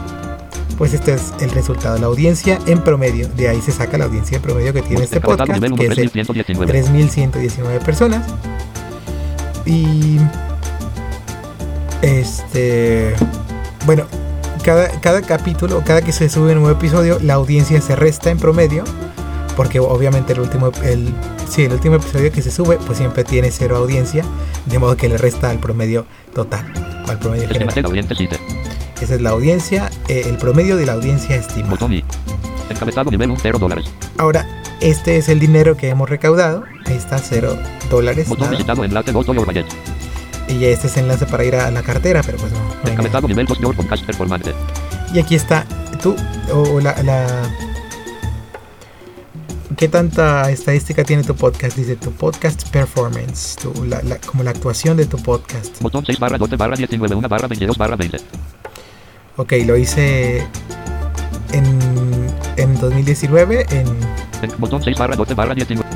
pues este es el resultado, la audiencia en promedio. De ahí se saca la audiencia en promedio que tiene este podcast, nivel 1, que es de 3119. 3119 personas. Y este bueno, cada, cada capítulo, cada que se sube un nuevo episodio, la audiencia se resta en promedio. Porque obviamente el último, el, sí, el último episodio que se sube, pues siempre tiene cero audiencia, de modo que le resta al promedio total, o al promedio general. Esa es la audiencia, eh, el promedio de la audiencia estimada. Encabezado nivel 1, 0 dólares. Ahora, este es el dinero que hemos recaudado. Ahí está, cero dólares. Botón visitado enlace Goto y este es enlace para ir a la cartera, pero pues no. no. Encabezado nivel 2, Your Podcast Performance. Y aquí está tú, o la, la- ¿Qué tanta estadística tiene tu podcast? Dice tu podcast performance, tu- la- la- como la actuación de tu podcast. Botón 6 barra 12 barra 19, 1 barra 22 barra 20. Ok, lo hice en, en 2019, en En- Botón 6 barra 12 barra 19.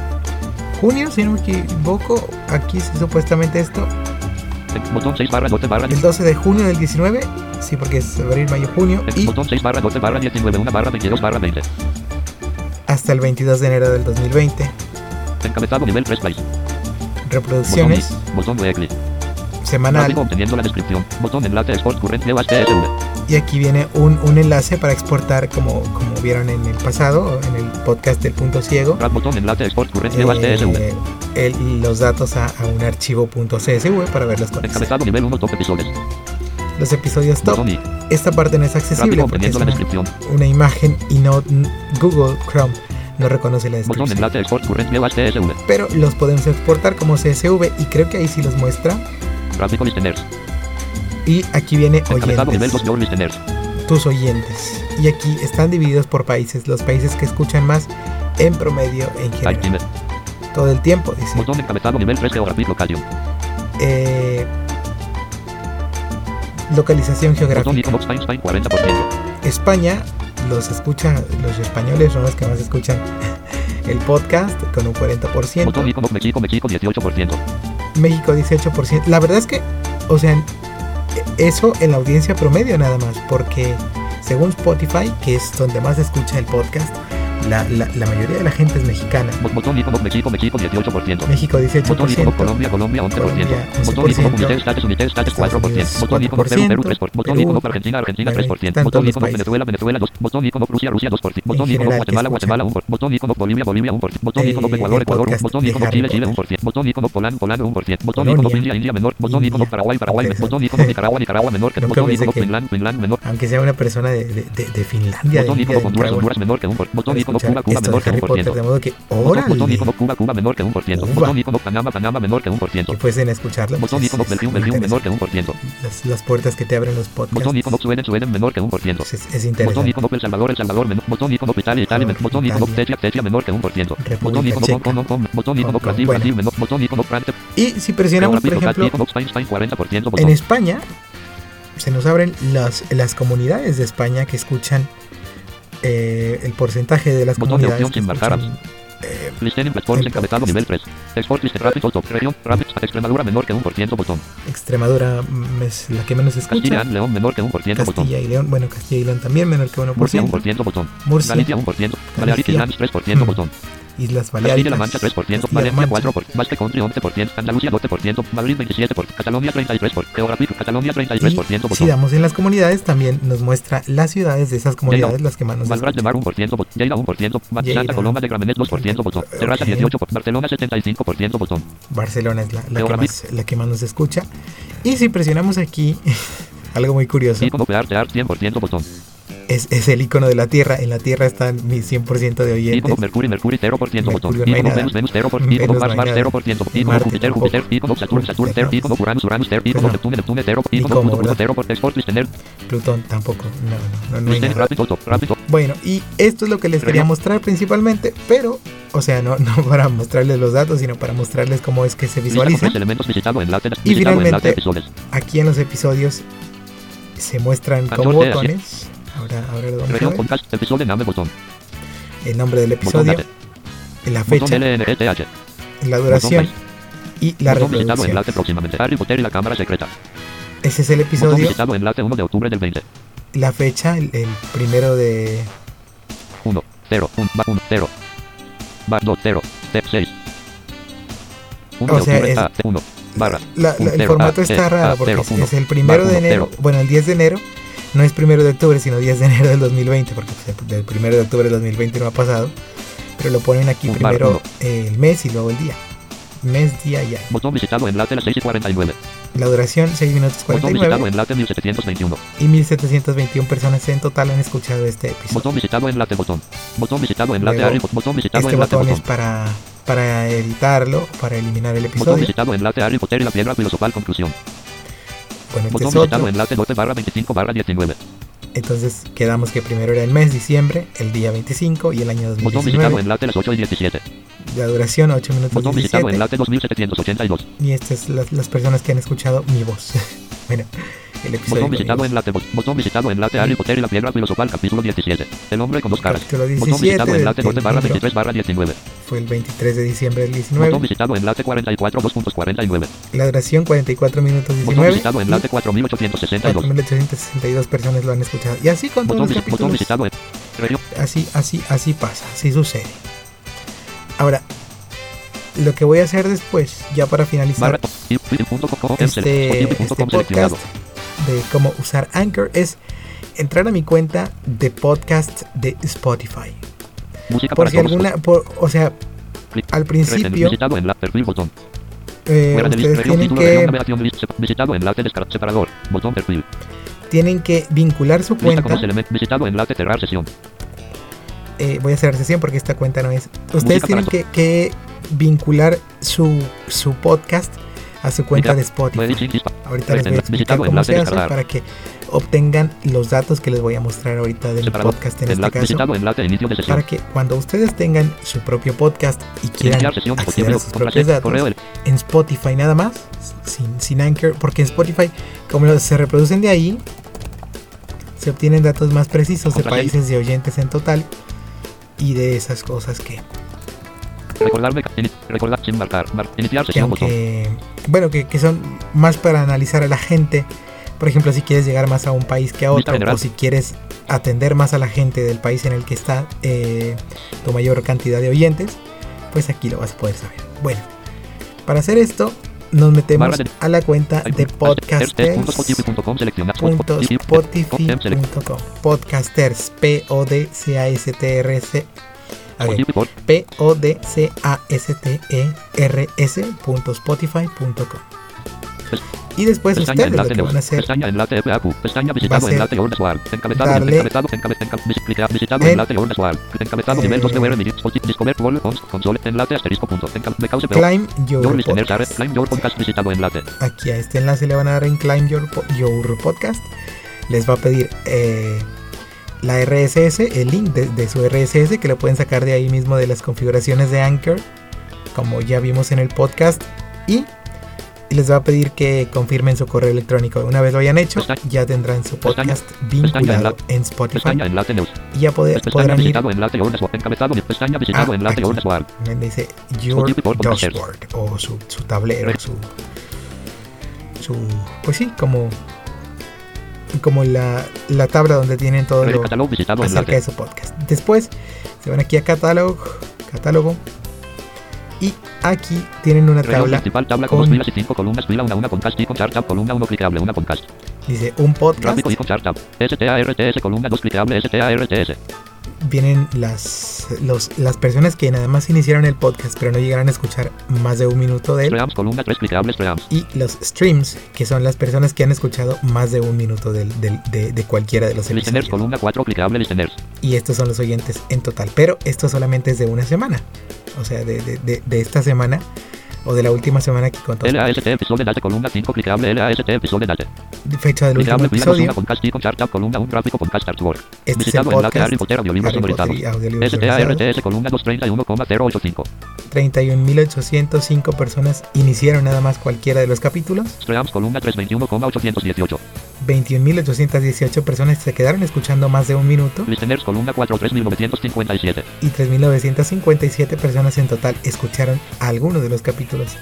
junio, si no me equivoco. Aquí sí, supuestamente esto, En- Botón 6 barra 12 barra el 12 de junio del 19. Sí, porque es abril, mayo, junio. Y Botón 6 barra 12 barra 19, 1 barra 22 barra 20. Hasta el 22 de enero del 2020. Encabezado nivel 3 play. Botón Reproducciones. Botón doble clic. semanal. Obteniendo la descripción. Botón enlace Export Current New. Y aquí viene un, un enlace para exportar, como, como vieron en el pasado, en el podcast del punto ciego, botón enlace Export eh, el- los datos a, a un archivo .csv para verlos con nivel 1 top episodios. Los episodios top. Esta parte no es accesible porque es una, imagen y no Google Chrome no reconoce la descripción. Pero los podemos exportar como CSV y creo que ahí sí los muestra. Y aquí viene Encabezado nivel 2 oyentes, tus oyentes. Y aquí están divididos por países, los países que escuchan más en promedio en general. Todo el tiempo, dice. Botón encabezado nivel 3 Geographic Location. Eh, localización geográfica. Icobox Einstein 40%. España los escucha, los españoles son los que más escuchan (laughs) el podcast con un 40%. Botón Icobox México México 18%. México 18%. La verdad es que, o sea, eso en la audiencia promedio nada más, porque según Spotify, que es donde más se escucha el podcast, la, la- la mayoría de la gente es mexicana. Bot- Botón Icobox México México 18%. México Botón 18%. Icobox Colombia Colombia 11%. Colombia, Botón 11%. Icobox United States United States 4%. Botón Icobox Perú Perú 3%. Botón Icobox Argentina Argentina bueno, 3%. tantos Botón países. Venezuela Venezuela 2%. Botón Icobox Rusia Rusia 2%. Botón general, Guatemala Guatemala 1%. Botón Icobox Bolivia Bolivia 1%. Botón Eh, Icobox Ecuador Ecuador podcast 1%. Botón Harry Chile Chile Potter. 1%. Botón Icobox Poland Poland 1%. Botón. Icobox India India menor. Botón India. Paraguay Paraguay. Botón Icobox Nicaragua Nicaragua menor. Botón pensé Icobox que- Finland Finland menor. Aunque sea una persona de, Finlandia, Botón de Honduras Honduras menor que 1%. Botón escuchar Cuba Cuba esto de Harry Potter, 1%. de modo que, Botón, botón órale, Cuba Cuba menor que 1%. Uva. Botón Panamá Panamá menor que que 1%. pueden escucharlo. Botón pues, Belgium Belgium menor que 1%. las, las puertas que te abren los podcasts. Botón menor que 1%. pues, es, es Botón interesante. Icobox El Salvador El Salvador menor. Botón Icobox Italia Italia menor. Botón Tesia menor que 1%. Botón. Hong Kong Hong Kong. Botón Brasil. Brasil menor. Botón Francia. Y si presionamos, por ejemplo, Icobox Einstein 40%. en Botón. España, se nos abren las, las comunidades de España que escuchan eh, el porcentaje de las Botón de opción que sin eh, Listening Platforms encabezado podcast. nivel 3. Export List Rapid Top. Región Rapid Extremadura menor que 1%. Botón. Extremadura es la que menos se Castilla escucha. León menor que 1%. Botón. Castilla y León, bueno, Castilla y León también menor que Murcia 1%. 1%. Botón. Murcia, Galicia 1%. Balearic Galicia. Islands 3%. Mm. Botón. Islas Baleares. Mancha 3%, Valencia 4%, Basque Country 11%, Andalucía 12%, Madrid 27%, Cataluña 33%, Geográfico, Cataluña 33%, Y botón. si damos en las comunidades, también nos muestra las ciudades de esas comunidades, las que más nos de. Mar 1%, bot- Lleida 1%, Ba- Lleida. Santa Coloma de Gramenet 2%, botón. Terrassa Ok. 18%, Barcelona 75%, botón. Barcelona es la, la que más, la que más nos escucha. Y si presionamos aquí, (laughs) algo muy curioso, Icono Pearte Art 100%, botón. Es, es el icono de la Tierra. En la Tierra están mis 100% de oyentes. Icono Mercury, Mercury 0%, botón. Mercurio no. Venus, Venus 0%, Venus Icono no Mars, hay Mars nada. 0%, Icono Marte Júpiter, tampoco. Júpiter, Icono Saturn, Saturn 0, Icono Uranus, Uranus 0, Icono No. Neptune, Neptune 0, Ni Icono cómo, Pluto, Pluto ¿verdad? 0, Export, Listener, Plutón tampoco. No, no, hay nada. Bueno, y esto es lo que les quería mostrar principalmente, pero, o sea, no, no (laughs) para mostrarles los datos, sino para mostrarles cómo es que se visualiza. enlace, Y finalmente. Aquí en los episodios se muestran como 14 a botones. Ahora, ahora lo vamos a ver. podcast, episodio name, botón. El nombre del Botón episodio, date, la botón fecha, la duración y la botón reproducción. la cámara secreta. Ese es el Botón episodio, visitado enlace 1 de octubre del 20. la fecha, el, el primero de 1, 0, 1, 1, 0. Bar 2, 0, step 6. 1 O de sea, octubre, es- A, 1, barra. La- la- el formato A, está raro porque es, el primero de enero. Bueno, el 10 de enero no es primero de octubre, sino 10 de enero del 2020, porque pues, del primero de octubre del 2020 no ha pasado. Pero lo ponen aquí Un bar, primero uno. eh, el mes y luego el día. Mes, día y año. Botón visitado enlace las 6 y 49. La duración 6 minutos Botón visitado 49 enlace 1721. y 1721 personas en total han escuchado este episodio. Botón visitado enlace botón. Botón visitado enlace Luego, Potter. Botón visitado Este enlace botón es botón. para, para editarlo, para eliminar el Botón episodio. visitado enlace Harry Potter y la piedra filosofal conclusión. Bueno, este Botón es visitado otro. enlace 12 barra 25 barra 19. Entonces quedamos que primero era el mes, diciembre, el día 25 y el año Botón visitado 2019. enlace las 8 y 17. La duración 8 minutos Botón visitado 17. enlace 2782. Y estas es las, las personas que han escuchado mi voz. (laughs) bueno, el episodio. Botón visitado enlace bot- Botón visitado enlace Harry Potter y la piedra filosofal capítulo 17. El hombre con dos caras. Capítulo Botón 17 visitado del- enlace del 12 barra libro. 23 barra 19. Fue el 23 de diciembre del Botón 19. visitado enlace 44 2.49. La duración 44 minutos Botón 19. visitado enlace 4862. 4.862 personas lo han escuchado. Y así con todos Botón, los botón visitado en. Así, así, así pasa, así sucede. Ahora, lo que voy a hacer después, ya para finalizar este, este com podcast de cómo usar Anchor, es entrar a mi cuenta de podcast de Spotify. Música Por si alguna, por, o sea, Clic. al principio Visitado en la perfil botón. eh, Fuera ustedes tienen título, que, list, visitado enlace descarga separador. Botón perfil. tienen que vincular su cuenta. elementos. Visitado enlace cerrar sesión. eh, voy a cerrar sesión porque esta cuenta no es. Ustedes Música tienen que, que vincular su, su podcast a su cuenta de Spotify. Ahorita les voy a explicar cómo se hace para que obtengan los datos que les voy a mostrar ahorita del podcast en este Enlace, caso. enlace inicio de sesión. Para que cuando ustedes tengan su propio podcast y quieran sesión. acceder a sus propios datos Correo en Spotify nada más, sin, sin Anchor, porque en Spotify, como los- se reproducen de ahí, se obtienen datos más precisos de países de oyentes en total y de esas cosas que, Recordar, sin marcar. Mar- iniciar que sesión botón. aunque, bueno, que, que son más para analizar a la gente. Por ejemplo, si quieres llegar más a un país que a otro, o si quieres atender más a la gente del país en el que está eh, tu mayor cantidad de oyentes, pues aquí lo vas a poder saber. Bueno, para hacer esto, nos metemos a la cuenta de Podcasters.spotify.com Podcasters, P-O-D-C-A-S-T-R-S P-O-D-C-A-S-T-E-R-S.spotify.com Y después Pestaña ustedes lo enlace que van a news. hacer Pestaña enlace FAQ. Pestaña Va a visitado ser enlace Ordes Wall. Encabezado darle encabezado encabe- enca- vis- clicar, visitado en- enlace Ordes Wall. Encabezado nivel 2 de UR Minute. Spotify Discover Wall Cons- Console enlace asterisco punto. Enca- Me cause peor. Climb Your Your listener share. Podcast. Climb your podcast visitado enlace. Aquí a este enlace le van a dar en Climb Your, Your Podcast. Les va a pedir eh, la RSS, el link de, de su RSS que lo pueden sacar de ahí mismo de las configuraciones de Anchor, como ya vimos en el podcast. Y les va a pedir que confirmen su correo electrónico. Una vez lo hayan hecho, Pestaña- ya tendrán su pestaña- podcast vinculado enlace- en Spotify. Pestaña. Y ya poder- Pestaña podrán ir pestaña Ah, donde dice Your. Dashboard o su, su tablero, su, su. Pues sí, como. Como la, la tabla donde tienen todo lo Catálogo acerca de su podcast. Después se van aquí a Catalog, catálogo. Y aquí tienen una tabla. principal, tabla con con- dos filas y cinco columnas, fila 1, 1 podcast y con chart tab, columna 1 clicable, una podcast. Dice un podcast. Gráfico y con chart tab. STARTS, columna 2 clicable, STARTS. Vienen las, los, las personas que nada más iniciaron el podcast, pero no llegaron a escuchar más de un minuto de él. Streams, columna 3 clicable, streams. Y los streams, que son las personas que han escuchado más de un minuto del- de, de cualquiera de los Listeners, episodios. columna 4 clicable, listeners. Y estos son los oyentes en total. Pero esto solamente es de una semana. O sea, de, de- de- de esta semana o de la última semana que contó. LAST, episodio date, columna 5 clicable, LAST, episodio date. Fecha del último 2, episodio. podcast chart columna 1 gráfico, podcast artwork. Este es el podcast. Harry Potter, audiolibros sonorizados. STARTS, columna 231,085. 31.805 personas iniciaron nada más cualquiera de los capítulos. Streams, columna 321,818. 21.818 personas se quedaron escuchando más de un minuto. Listeners, columna 4 3957. Y 3.957 personas en total escucharon alguno de los capítulos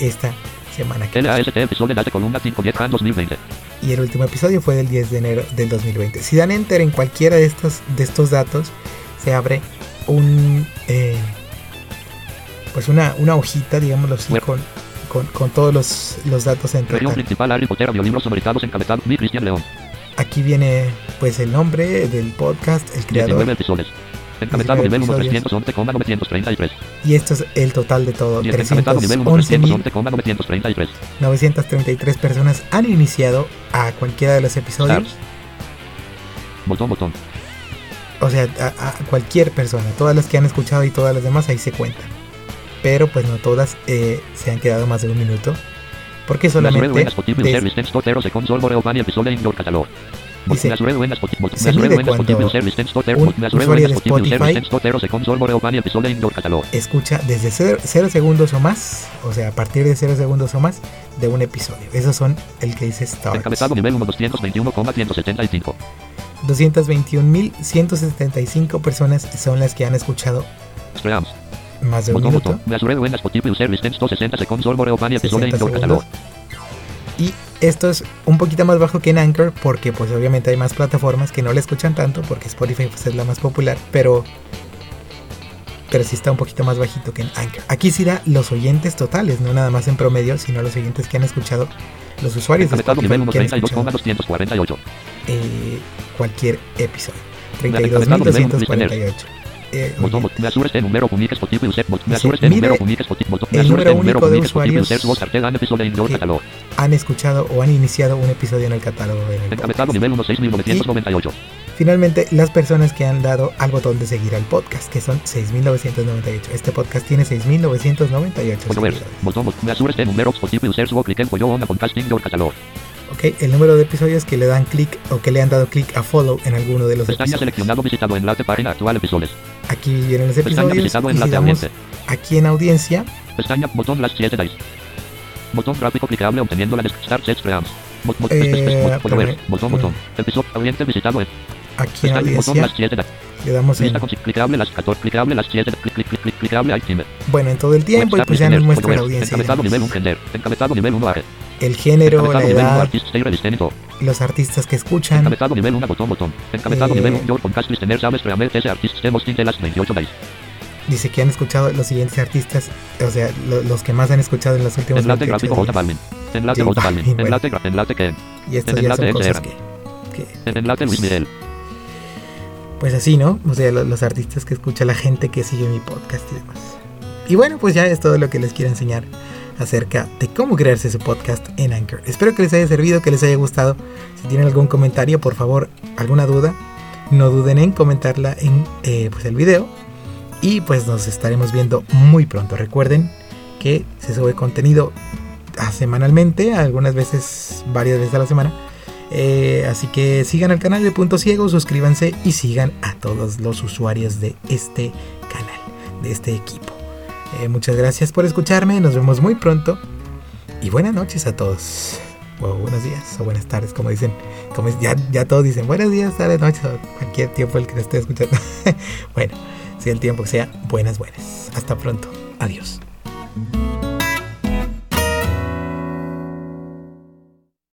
esta semana. que episodio date, columna 510 Jan 2020. Y el último episodio fue del 10 de enero del 2020. Si dan enter en cualquiera de estos, de estos datos, se abre un... eh, pues una, una hojita, digámoslo así, Bueno. con, con, con todos los, los datos en total. principal Harry Potter, audiolibros sonorizados encabezado, mi Cristian León. Aquí viene pues el nombre del podcast, el 19 creador. episodios. Encabezado 19 nivel 1 episodios. 311,933. Y esto es el total de todo. Y encabezado nivel 1 311.933 311,933. personas han iniciado a cualquiera de los episodios. Stars. Botón, botón. O sea, a, a cualquier persona. Todas las que han escuchado y todas las demás ahí se cuentan. Pero pues no todas eh, se han quedado más de un minuto. Porque solamente... Dice, se mide cuando un usuario de Spotify escucha desde 0 segundos o más. O sea, a partir de 0 segundos o más de un episodio. Esos son el que dice Start. Encabezado nivel 1 221,175. 221.175 personas son las que han escuchado Streams. Más de un minuto. botón. Las red buenas possible service tens 60 se console boreo pani episodio 60 indoor catalog. segundos. Y esto es un poquito más bajo que en Anchor porque pues obviamente hay más plataformas que no le escuchan tanto porque Spotify pues, es la más popular, pero pero sí está un poquito más bajito que en Anchor. Aquí sí da los oyentes totales, no nada más en promedio, sino los oyentes que han escuchado, los usuarios de Spotify nivel 1 que han escuchado 32,248. eh, cualquier episodio. Encabezado nivel 1 32.248. Eh, Dice, el número único de usuarios que- han escuchado o han iniciado un episodio en el catálogo de Encabezado nivel 1 6998. Finalmente, las personas que han dado al botón de seguir al podcast, que son 6.998. Este podcast tiene 6.998 Puedo ver. seguidores. Botón, bot- me asures de número possible users. O clic en pollo on a podcast indoor catalog. Ok, el número de episodios que le dan clic o que le han dado clic a follow en alguno de los Pestaña episodios. seleccionado visitado enlace página actual episodios. Aquí vienen los Pestaña episodios. visitado Y si enlace damos ambiente. aquí en audiencia, Pestaña botón las 7 dice. Botón gráfico clicable obteniendo la. Start set streams. Bot- bot- Eh, es- es- bot- Puedo ver. espérame. Botón, botón. Episodio audiente visitado en. aquí en Pestaña botón audiencia, las 7 dice. le damos en, clicable las 14. Clicable las 7. Clic, clic, clic, clic, clicable iTunes. bueno, en todo el tiempo y pues ya nos muestra la audiencia. y Encabezado nivel 1 gender. Encabezado nivel 1 AG. El género, la Encabezado nivel 1 edad, artist stay resistente todo. los artistas que escuchan, Encabezado nivel 1 botón botón. Encabezado Eh, nivel 1 your podcast listener sabes realmente ese artista hosting de las 28 days. dice que han escuchado los siguientes artistas, o sea, lo- los que más han escuchado en los últimos Enlace 28 gráfico J. Balvin. Enlace J J Balvin. Bueno. Enlace enlace Ken. Y estos ya enlace son cosas que, que, Enlace Luis Miguel. pues así, ¿no? O sea, lo- los, artistas que escucha la gente que sigue mi podcast y demás. Y bueno, pues ya es todo lo que les quiero enseñar acerca de cómo crearse su podcast en Anchor. Espero que les haya servido, que les haya gustado. Si tienen algún comentario, por favor, alguna duda, no duden en comentarla en eh, pues el video. Y pues nos estaremos viendo muy pronto. Recuerden que se sube contenido ah, semanalmente, algunas veces, varias veces a la semana. Eh, así que sigan al canal de Punto Ciego, suscríbanse y sigan a todos los usuarios de este canal, de este equipo. Eh, muchas gracias por escucharme, nos vemos muy pronto y buenas noches a todos. O buenos días o buenas tardes, como dicen. Como ya, ya todos dicen buenos días, tardes, noches cualquier tiempo el que lo esté escuchando. (laughs) bueno, sea el tiempo sea, buenas, buenas. Hasta pronto. Adiós.